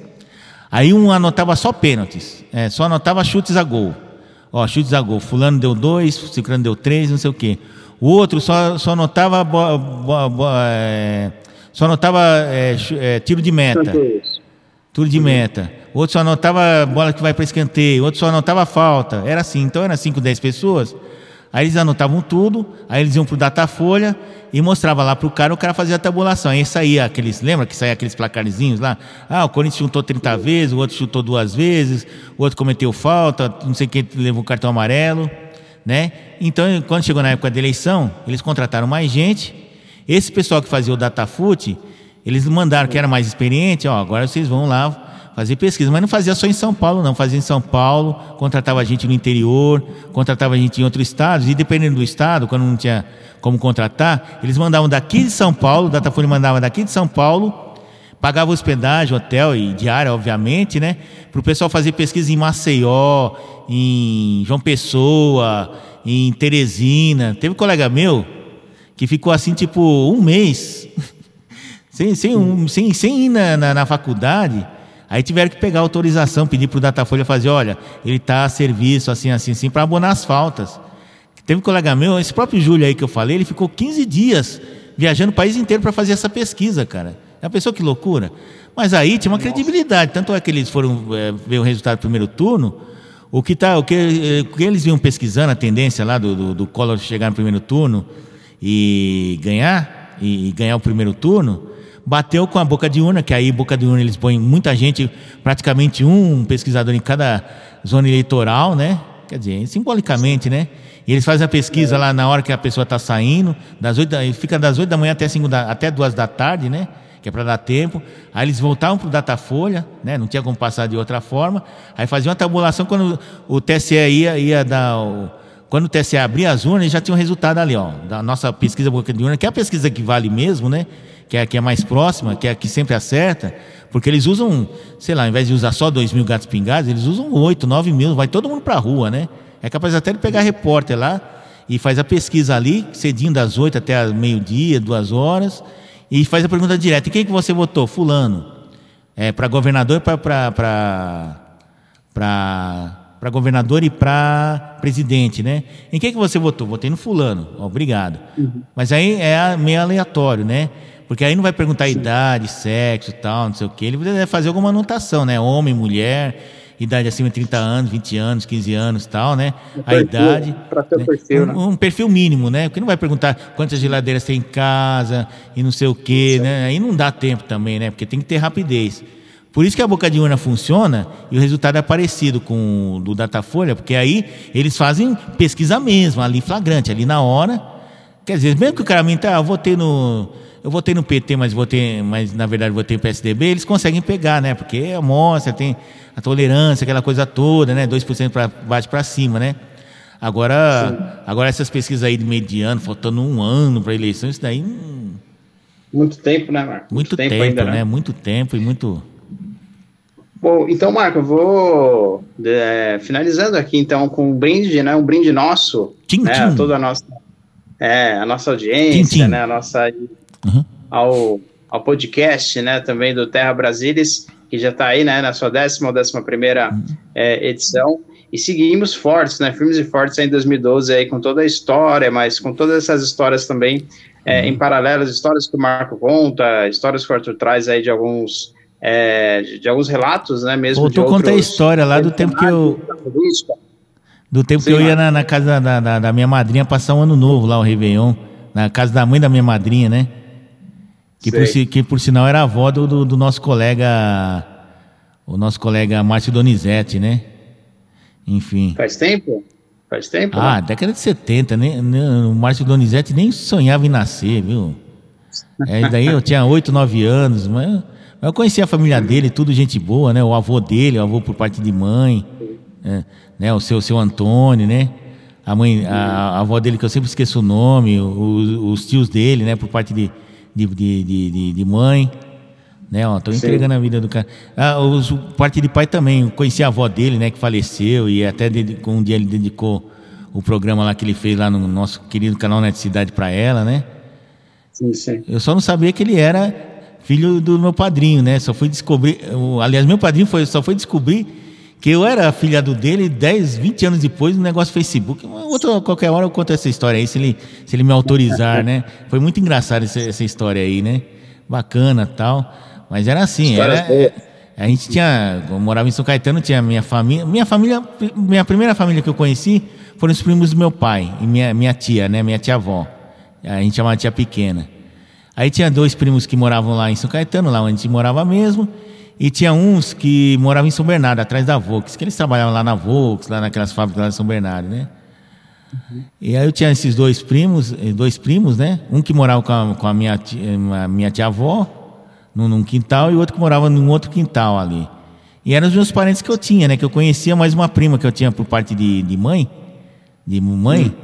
Aí um anotava só pênaltis, é, só anotava chutes a gol. Ó, chutes a gol. Fulano deu dois, Ciclano deu três, não sei o quê. O outro só, só anotava, bo- bo- bo- é, só anotava é, é, tiro de meta. Tudo de meta. Outro só anotava bola que vai para escanteio, outro só anotava falta. Era assim, então era 5, 10 pessoas. Aí eles anotavam tudo, aí eles iam pro Datafolha e mostrava lá pro cara, o cara fazia a tabulação. Aí saía aqueles, lembra que saía aqueles placarzinhos lá? Ah, o Corinthians chutou 30 vezes, o outro chutou duas vezes, o outro cometeu falta, não sei quem levou cartão amarelo, né? Então, quando chegou na época da eleição, eles contrataram mais gente. Esse pessoal que fazia o Datafute, eles mandaram que era mais experiente, ó, agora vocês vão lá fazer pesquisa, mas não fazia só em São Paulo, não, fazia em São Paulo, contratava gente no interior, contratava gente em outros estados, e dependendo do estado, quando não tinha como contratar, eles mandavam daqui de São Paulo, Datafolha mandava daqui de São Paulo, pagava hospedagem, hotel e diária, obviamente, né? Para o pessoal fazer pesquisa em Maceió, em João Pessoa, em Teresina. Teve um colega meu que ficou assim, tipo, um mês, sem, sem, um, sem, sem ir na, na, na faculdade. Aí tiveram que pegar autorização, pedir para o Datafolha fazer, olha, ele está a serviço, assim, assim, assim, para abonar as faltas. Teve um colega meu, esse próprio Júlio aí que eu falei, ele ficou 15 dias viajando o país inteiro para fazer essa pesquisa, cara. Já pensou que loucura? Mas aí tinha uma credibilidade, tanto é que eles foram é, ver o resultado do primeiro turno, o que, tá, o que, eh, o que eles iam pesquisando, a tendência lá do, do, do Collor chegar no primeiro turno e ganhar, e, e ganhar o primeiro turno, bateu com a boca de urna, que aí boca de urna eles põem muita gente, praticamente um pesquisador em cada zona eleitoral, né? Quer dizer, simbolicamente, né? E eles fazem a pesquisa lá na hora que a pessoa está saindo, das 8 da, fica das 8 da manhã até, 5 da, até 2 da tarde, né? Que é para dar tempo. Aí eles voltavam para o Datafolha, né? Não tinha como passar de outra forma. Aí faziam uma tabulação quando o TSE ia, ia dar. O, quando o TSE abria as urnas, já tinha um resultado ali, ó, da nossa pesquisa boca de urna, que é a pesquisa que vale mesmo, né? Que é a que é mais próxima, que é a que sempre acerta, porque eles usam, sei lá, ao invés de usar só 2 mil gatos pingados, eles usam 8, 9 mil, vai todo mundo para a rua, né? É capaz até de pegar repórter lá e faz a pesquisa ali, cedinho das 8 até meio-dia, duas horas, e faz a pergunta direta: quem que você votou? Fulano. É, para governador e para para governador e para presidente, né? Em quem que você votou? Votei no fulano. Obrigado. Mas aí é meio aleatório, né? Porque aí não vai perguntar idade, sexo, tal, não sei o quê. Ele vai fazer alguma anotação, né? Homem, mulher, idade acima de 30 anos, 20 anos, 15 anos, tal, né? A perfil, idade. o né? perfil, né? um, um perfil mínimo, né? Porque não vai perguntar quantas geladeiras tem em casa e não sei o quê, né? Aí não dá tempo também, né? Porque tem que ter rapidez. Por isso que a boca de urna funciona e o resultado é parecido com o do Datafolha, porque aí eles fazem pesquisa mesmo, ali flagrante, ali na hora. Quer dizer, mesmo que o cara minta, ah, eu votei no. Eu votei no PT, mas votei, mas na verdade votei no PSDB, eles conseguem pegar, né? Porque mostra, tem a tolerância, aquela coisa toda, né? 2% para baixo para cima, né? Agora, agora essas pesquisas aí de mediano, faltando um ano para a eleição, isso daí hum, Muito tempo, né, Marco? muito, tempo, ainda, né? Muito tempo e muito. Bom, então, Marco, eu vou é, finalizando aqui, então, com um brinde, né? Um brinde nosso, Tchim, né? tchim. A toda a nossa, é, a nossa audiência, Tchim, tchim. né? A nossa Uhum. ao, ao podcast, né? Também do Terra Brasilis, que já está aí, né? Na sua décima ou décima primeira Uhum. é, edição. E seguimos fortes, né? Firmes e fortes aí em 2012 aí com toda a história, mas com todas essas histórias também é, Uhum. em paralelo, as histórias que o Marco conta, histórias que o Arthur traz aí de alguns é, de, de alguns relatos, né? Mesmo Voltou a de contar a história lá do tempo que eu. Do tempo Sim, que eu ia na, na casa da, da, da minha madrinha passar um ano novo lá, o Réveillon. Na casa da mãe da minha madrinha, né? Que, por, que por sinal era avó do, do, do nosso colega. O nosso colega Márcio Donizete, né? Enfim. Faz tempo? Faz tempo? Ah, né? década de 70, né? né, O Márcio Donizete nem sonhava em nascer, viu? É, daí eu tinha 8, 9 anos, mas mas eu conhecia a família dele, tudo gente boa, né? O avô dele, o avô por parte de mãe, é, né? O seu, seu Antônio, né? A mãe, a, a avó dele, que eu sempre esqueço o nome, os tios dele, né? Por parte de, de, de, de, de- mãe. Né, ó, tô Sim. entregando a vida do cara. Ah, os, parte de pai também. Conheci a avó dele, né, que faleceu e até dedicou, um dia ele dedicou o programa lá que ele fez lá no nosso querido canal Net Cidade para ela, né? Sim, sim. Eu só não sabia que ele era filho do meu padrinho, né? Só fui descobrir, aliás, meu padrinho foi, só foi descobrir que eu era afilhado dele 10, 20 anos depois no negócio Facebook. Outra, qualquer hora eu conto essa história aí, se ele, se ele me autorizar, né? Foi muito engraçado essa, essa história aí, né? Bacana tal. Mas era assim, era, a gente tinha, eu morava em São Caetano, tinha minha família, minha família, minha primeira família que eu conheci foram os primos do meu pai e minha, minha tia, né, minha tia avó. A gente chamava tia pequena. Aí tinha dois primos que moravam lá em São Caetano, lá onde a gente morava mesmo, e tinha uns que moravam em São Bernardo, atrás da Vox, que eles trabalhavam lá na Vox, lá naquelas fábricas lá de São Bernardo, né? E aí eu tinha esses dois primos, eh, dois primos, né? Um que morava com a, com a minha, tia, a minha tia avó, num, num quintal, e outro que morava num outro quintal ali. E eram os meus parentes que eu tinha, né? Que eu conhecia mais uma prima que eu tinha por parte de, de mãe, de mãe,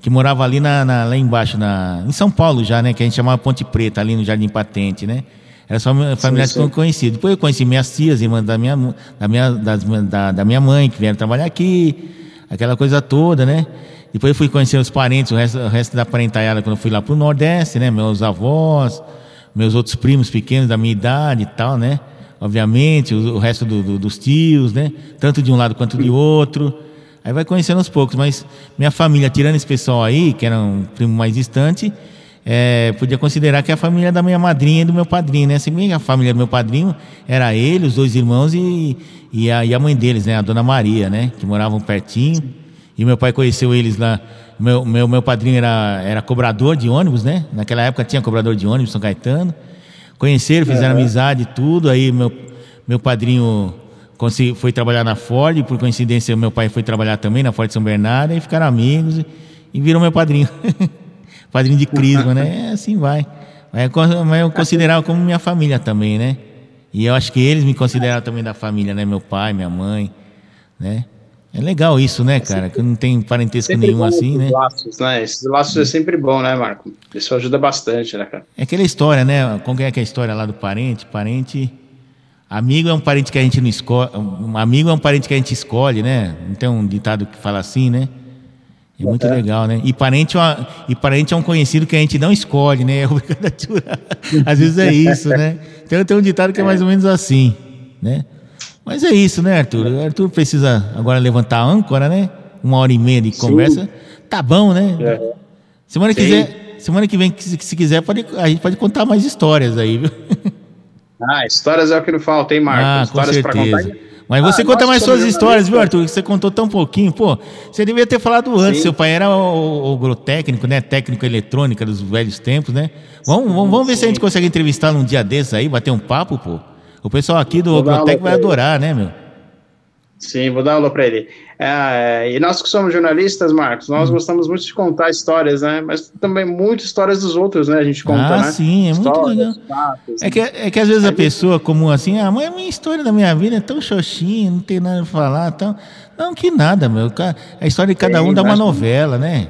que morava ali na, na- lá embaixo, na, em São Paulo já, né? Que a gente chamava Ponte Preta, ali no Jardim Patente, né? Era só familiares que sim. eu conhecia. Depois eu conheci minhas tias, irmãs da minha, da minha, das- da, da minha mãe, que vieram trabalhar aqui, aquela coisa toda, né? Depois eu fui conhecer os parentes, o resto, o resto da parentaiada, quando eu fui lá pro Nordeste, né? Meus avós, meus outros primos pequenos da minha idade e tal, né? Obviamente, o, o resto do- do- dos tios, né? Tanto de um lado quanto de outro. Aí vai conhecendo aos poucos, mas minha família, tirando esse pessoal aí, que era um primo mais distante, é, podia considerar que é a família da minha madrinha e do meu padrinho, né? Que a família do meu padrinho era ele, os dois irmãos e, e, a, e a mãe deles, né? A dona Maria, né? Que moravam pertinho. E meu pai conheceu eles lá. Meu, meu, meu padrinho era, era cobrador de ônibus, né? Naquela época tinha cobrador de ônibus, em São Caetano. Conheceram, fizeram amizade e tudo. Aí meu, meu padrinho foi trabalhar na Ford, por coincidência meu pai foi trabalhar também na Ford São Bernardo, aí ficaram amigos e, e virou meu padrinho. padrinho de Crisma, né? É, assim vai. Mas eu, considerava como minha família também, né? E eu acho que eles me consideraram também da família, né? Meu pai, minha mãe, né? É legal isso, né, cara? Que não tem parentesco nenhum assim, esses né? laços, né? Esses laços é sempre bom, né, Marco? Isso ajuda bastante, né, cara? É aquela história, né? Como é que é a história lá do parente? Parente. Amigo é um parente que a gente não escolhe. Um amigo é um parente que a gente escolhe, né? Não tem um ditado que fala assim, né? É muito É. legal, né? E parente, é uma- e parente é um conhecido que a gente não escolhe, né? É aturar. Às vezes é isso, né? Então tem um ditado que é mais ou menos assim, né? Mas é isso, né, Arthur? O Arthur precisa agora levantar a âncora, né? Uma hora e meia de conversa. Tá bom, né? É. Semana que, Sim. quiser, semana que vem, se, se quiser, pode, a gente pode contar mais histórias aí, viu? Ah, histórias é o que não falta, hein, Marco? ah, com histórias pra contar. Mas você Ah, conta mais suas histórias, viu. Arthur? Que você contou tão pouquinho. Pô, você devia ter falado antes. Sim. Seu pai era o, agrotécnico, né? Técnico eletrônica dos velhos tempos, né? Vamos, vamos, vamos ver se a gente consegue entrevistar num dia desses aí, bater um papo, pô. O pessoal aqui do Agrotec vai adorar, né, meu? Sim, vou dar aula para ele. É, e nós que somos jornalistas, Marcos, Hum. nós gostamos muito de contar histórias, né? Mas também muitas histórias dos outros, né? A gente conta, Ah, né? sim, é muito Histórias, legal. fatos, É que, é que às vezes a pessoa comum assim, ah, mas a minha história da minha vida é tão xoxinha, não tem nada pra falar, tão... não que nada, meu. A história de cada um dá uma novela, né?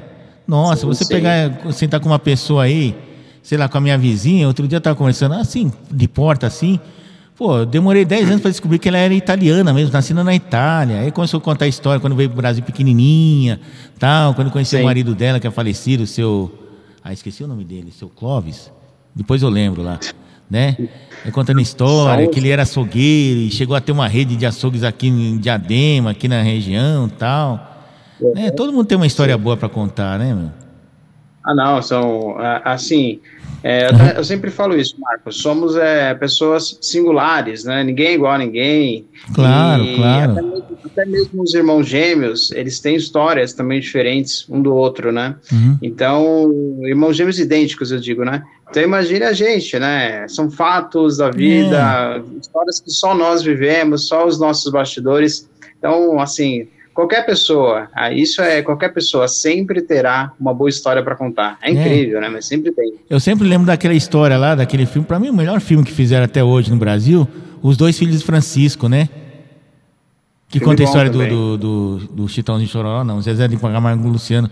Nossa, Sim, você sim. pegar, sentar com uma pessoa aí, sei lá, com a minha vizinha, outro dia eu tava conversando assim, de porta assim, pô, eu demorei 10 anos para descobrir que ela era italiana mesmo, nascida na Itália. Aí começou a contar a história quando veio pro Brasil pequenininha, tal, quando conheci o marido dela que é falecido, o seu, ah, esqueci o nome dele, seu Clóvis. Depois eu lembro lá, né? É contando história, que ele era açougueiro e chegou a ter uma rede de açougues aqui em Diadema, aqui na região, tal. É, todo mundo tem uma história boa para contar, né, meu? Ah, não, são assim. É, eu, eu sempre falo isso, Marcos. Somos é, pessoas singulares, né? Ninguém é igual a ninguém. Claro, E claro. Até mesmo, até mesmo os irmãos gêmeos, eles têm histórias também diferentes um do outro, né? Uhum. Então, irmãos gêmeos idênticos, eu digo, né? Então, imagine a gente, né? São fatos da vida, histórias que só nós vivemos, só os nossos bastidores. Então, assim, qualquer pessoa, ah, isso é qualquer pessoa sempre terá uma boa história para contar. É incrível, né? Mas sempre tem. Eu sempre lembro daquela história lá, daquele filme, para mim o melhor filme que fizeram até hoje no Brasil, Os Dois Filhos de Francisco, né? Que Filme conta a história do, do, do, do Chitãozinho Chororó, não, Zezé de Camargo e Luciano.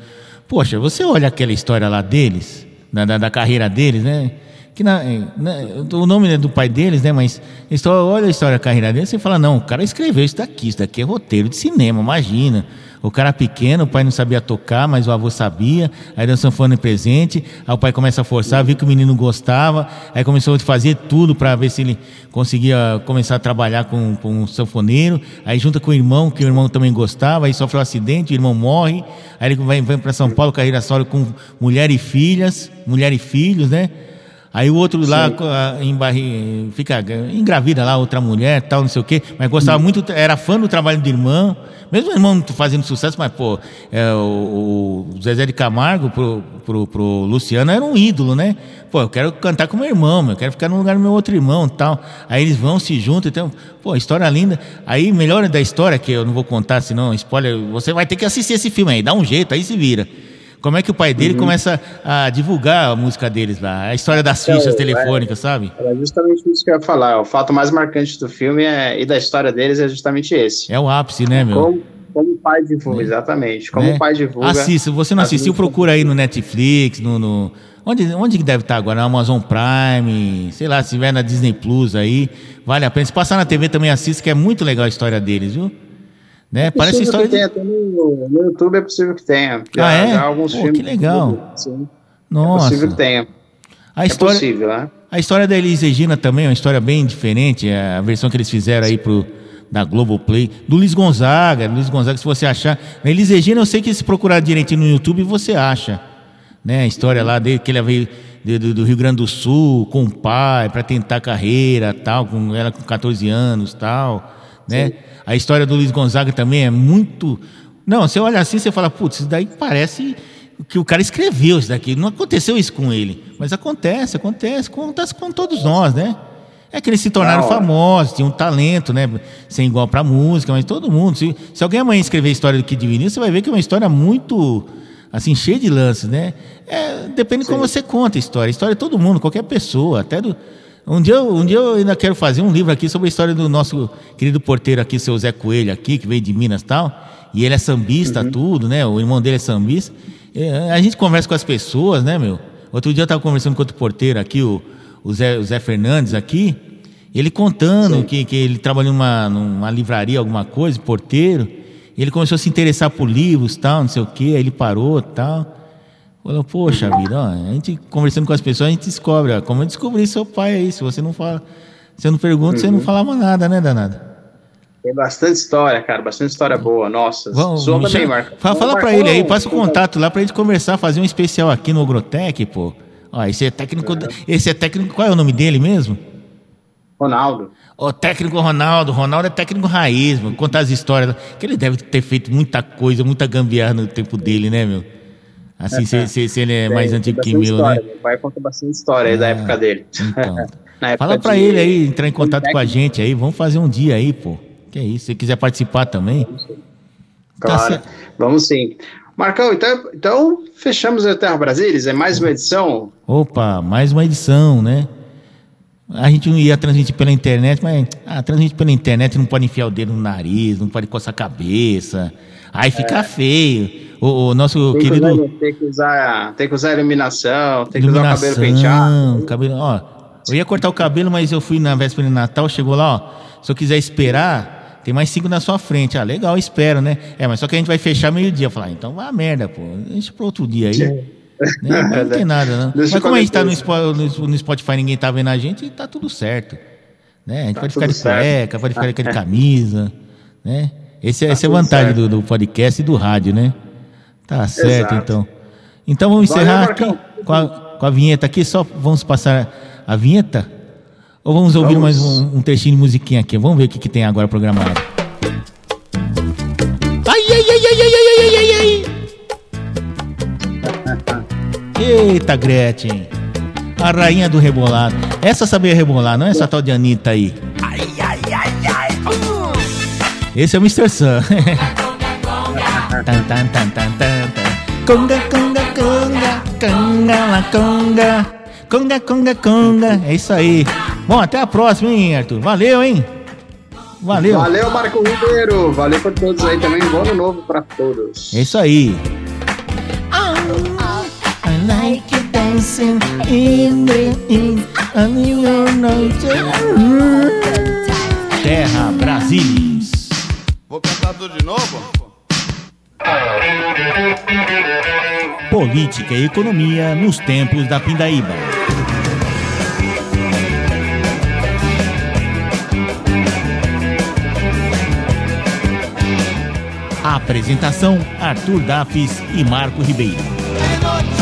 Poxa, você olha aquela história lá deles, da, da, da carreira deles, né? Que na, na- o nome é do pai deles, né? Mas história- olha a história da carreira deles, você fala, não, o cara escreveu isso daqui, isso daqui é roteiro de cinema, imagina. O cara pequeno, o pai não sabia tocar, mas o avô sabia, aí deu sanfona em presente, aí o pai começa a forçar, viu que o menino gostava, aí começou a fazer tudo para ver se ele conseguia começar a trabalhar com, com um sanfoneiro, aí junta com o irmão, que o irmão também gostava, aí sofre um acidente, o irmão morre, aí ele vai, vai para São Paulo, carreira solo com mulher e filhas, mulher e filhos, né? Aí o outro lá em barri, fica engravida lá, outra mulher, tal, não sei o quê, mas gostava muito, era fã do trabalho do irmão, mesmo o irmão fazendo sucesso, mas, pô, é, o, o Zezé de Camargo pro, pro, pro Luciano era um ídolo, né? Pô, eu quero cantar com meu irmão, meu, eu quero ficar no lugar do meu outro irmão tal. Aí eles vão, se juntam, então, pô, história linda. Aí, melhor da história, que eu não vou contar, senão, spoiler, você vai ter que assistir esse filme aí, dá um jeito, aí se vira. Como é que o pai dele Uhum. começa a divulgar a música deles lá, a história das Então, fichas é- telefônicas, sabe? Era justamente isso que eu ia falar. O fato mais marcante do filme é, e da história deles é justamente esse. É o ápice, né, meu? Como, como o pai divulga, exatamente. Como Né? o pai divulga. Assista, se você não as assistiu, procura aí no Netflix, no. no- onde, onde que deve estar agora? Na Amazon Prime, sei lá, se tiver na Disney Plus aí, vale a pena. Se passar na TV também assista, que é muito legal a história deles, viu? Né? É Parece possível história que tenha, de. até no, no YouTube é possível que tenha. Ah, é? já alguns Pô, filmes. que legal. Sim, é Nossa. possível que tenha. A É história, possível, né? A história da Elis Regina também é uma história bem diferente, é a versão que eles fizeram aí pro, da Globoplay. Do Luiz Gonzaga, Luiz Gonzaga, se você achar. A Elis Regina, eu sei que se procurar direitinho no YouTube, você acha. Né? A história lá dele, que ele veio do, do Rio Grande do Sul com o pai para tentar carreira tal, com ela com 14 anos tal. Né? A história do Luiz Gonzaga também é muito. Não, você olha assim, você fala, putz, isso daí parece que o cara escreveu isso daqui. Não aconteceu isso com ele. Mas acontece, acontece, acontece com todos nós, né? É que eles se tornaram famosos, tinham um talento, né? Sem igual pra música, mas todo mundo. Se, se alguém amanhã escrever a história do Kid Vinil, você vai ver que é uma história muito, assim, cheia de lances, né? É, depende de como você conta a história. A história é todo mundo, qualquer pessoa, até do. Um dia, eu- um dia eu ainda quero fazer um livro aqui sobre a história do nosso querido porteiro aqui, seu Zé Coelho aqui, que veio de Minas e tal. E ele é sambista, tudo, né? O irmão dele é sambista. É, a gente conversa com as pessoas, né, meu? Outro dia eu estava conversando com outro porteiro aqui, o, o, Zé, o Zé Fernandes aqui. Ele contando que, que ele trabalhou numa, numa livraria, alguma coisa, porteiro. E ele começou a se interessar por livros, tal, não sei o quê. Aí ele parou, tal. Falou, poxa vida, ó, a gente conversando com as pessoas, a gente descobre, ó, como eu descobri seu pai aí, se você não fala, se eu não pergunto, você não falava nada, né, danado? Tem bastante história, cara. Bastante história boa. Nossa. Vamos, Sua também, chama- Marco. Fala, fala pra Marcão, ele aí, passa o contato lá pra gente conversar, fazer um especial aqui no Ogrotec, pô. Ó, esse é técnico, esse é técnico, qual é o nome dele mesmo? Ronaldo. O técnico Ronaldo, Ronaldo é técnico raiz, mano. Conta as histórias. Que ele deve ter feito muita coisa, muita gambiarra no tempo dele, né, meu? Assim, se, se- se ele é mais antigo que meu, né? história. Meu pai conta bastante história aí da época dele. Então. Época Fala pra de- ele aí, entrar em contato com a gente aí. Vamos fazer um dia aí, pô. Que é isso. Se quiser participar também. Tá Claro. certo. Vamos sim. Marcão, então, então fechamos a Terra Brasilis. É mais uma edição. Opa, mais uma edição, né? A gente não ia transmitir pela internet, mas ah, transmite pela internet não pode enfiar o dedo no nariz, não pode coçar a cabeça. Aí fica feio. O, o nosso Tem que, querido. tem, que usar, tem que usar iluminação, tem que usar o cabelo penteado. cabelo, ó, eu ia cortar o cabelo, mas eu fui na véspera de Natal, chegou lá, ó. Se eu quiser esperar, tem mais cinco na sua frente. Ah, legal, espero, né? É, mas só que a gente vai fechar meio-dia. Falar, então vai a merda, pô. Deixa pro outro dia aí. Né? Mas não tem nada, não. Deixa mas como a gente tá no, qualquer Spo- no- no Spotify ninguém tá vendo a gente, tá tudo certo. Né? A gente Tá pode ficar de cueca, pode ficar de camisa, né? Esse, Tá essa é a tudo vantagem do, do podcast e do rádio, né? Tá certo, Exato. então. Então vamos Valeu, encerrar aqui com a, com a vinheta aqui. Só vamos passar a vinheta? Ou vamos ouvir Vamos. mais um, um trechinho de musiquinha aqui? Vamos ver o que, que tem agora programado. Ai, ai, ai, ai, ai, ai, ai, ai, ai. Eita, Gretchen. A rainha do rebolado. Essa sabia rebolar, não é essa tal de Anitta aí. Esse é o Mr. Sun. Tan, tan, tan, tan, tan, tan. Conga, conga, conga, conga, la conga. Conga, conga, conga. É isso aí. Bom, até a próxima, hein, Arthur? Valeu, hein? Valeu. Valeu, Marco Ribeiro. Valeu por todos aí também. Bom ano novo pra todos. É isso aí. I like you dancing in the in a new noite. Terra Brasilis. Vou cantar tudo de novo? Política e economia nos tempos da Pindaíba. Apresentação: Arthur Dafis e Marco Ribeiro. É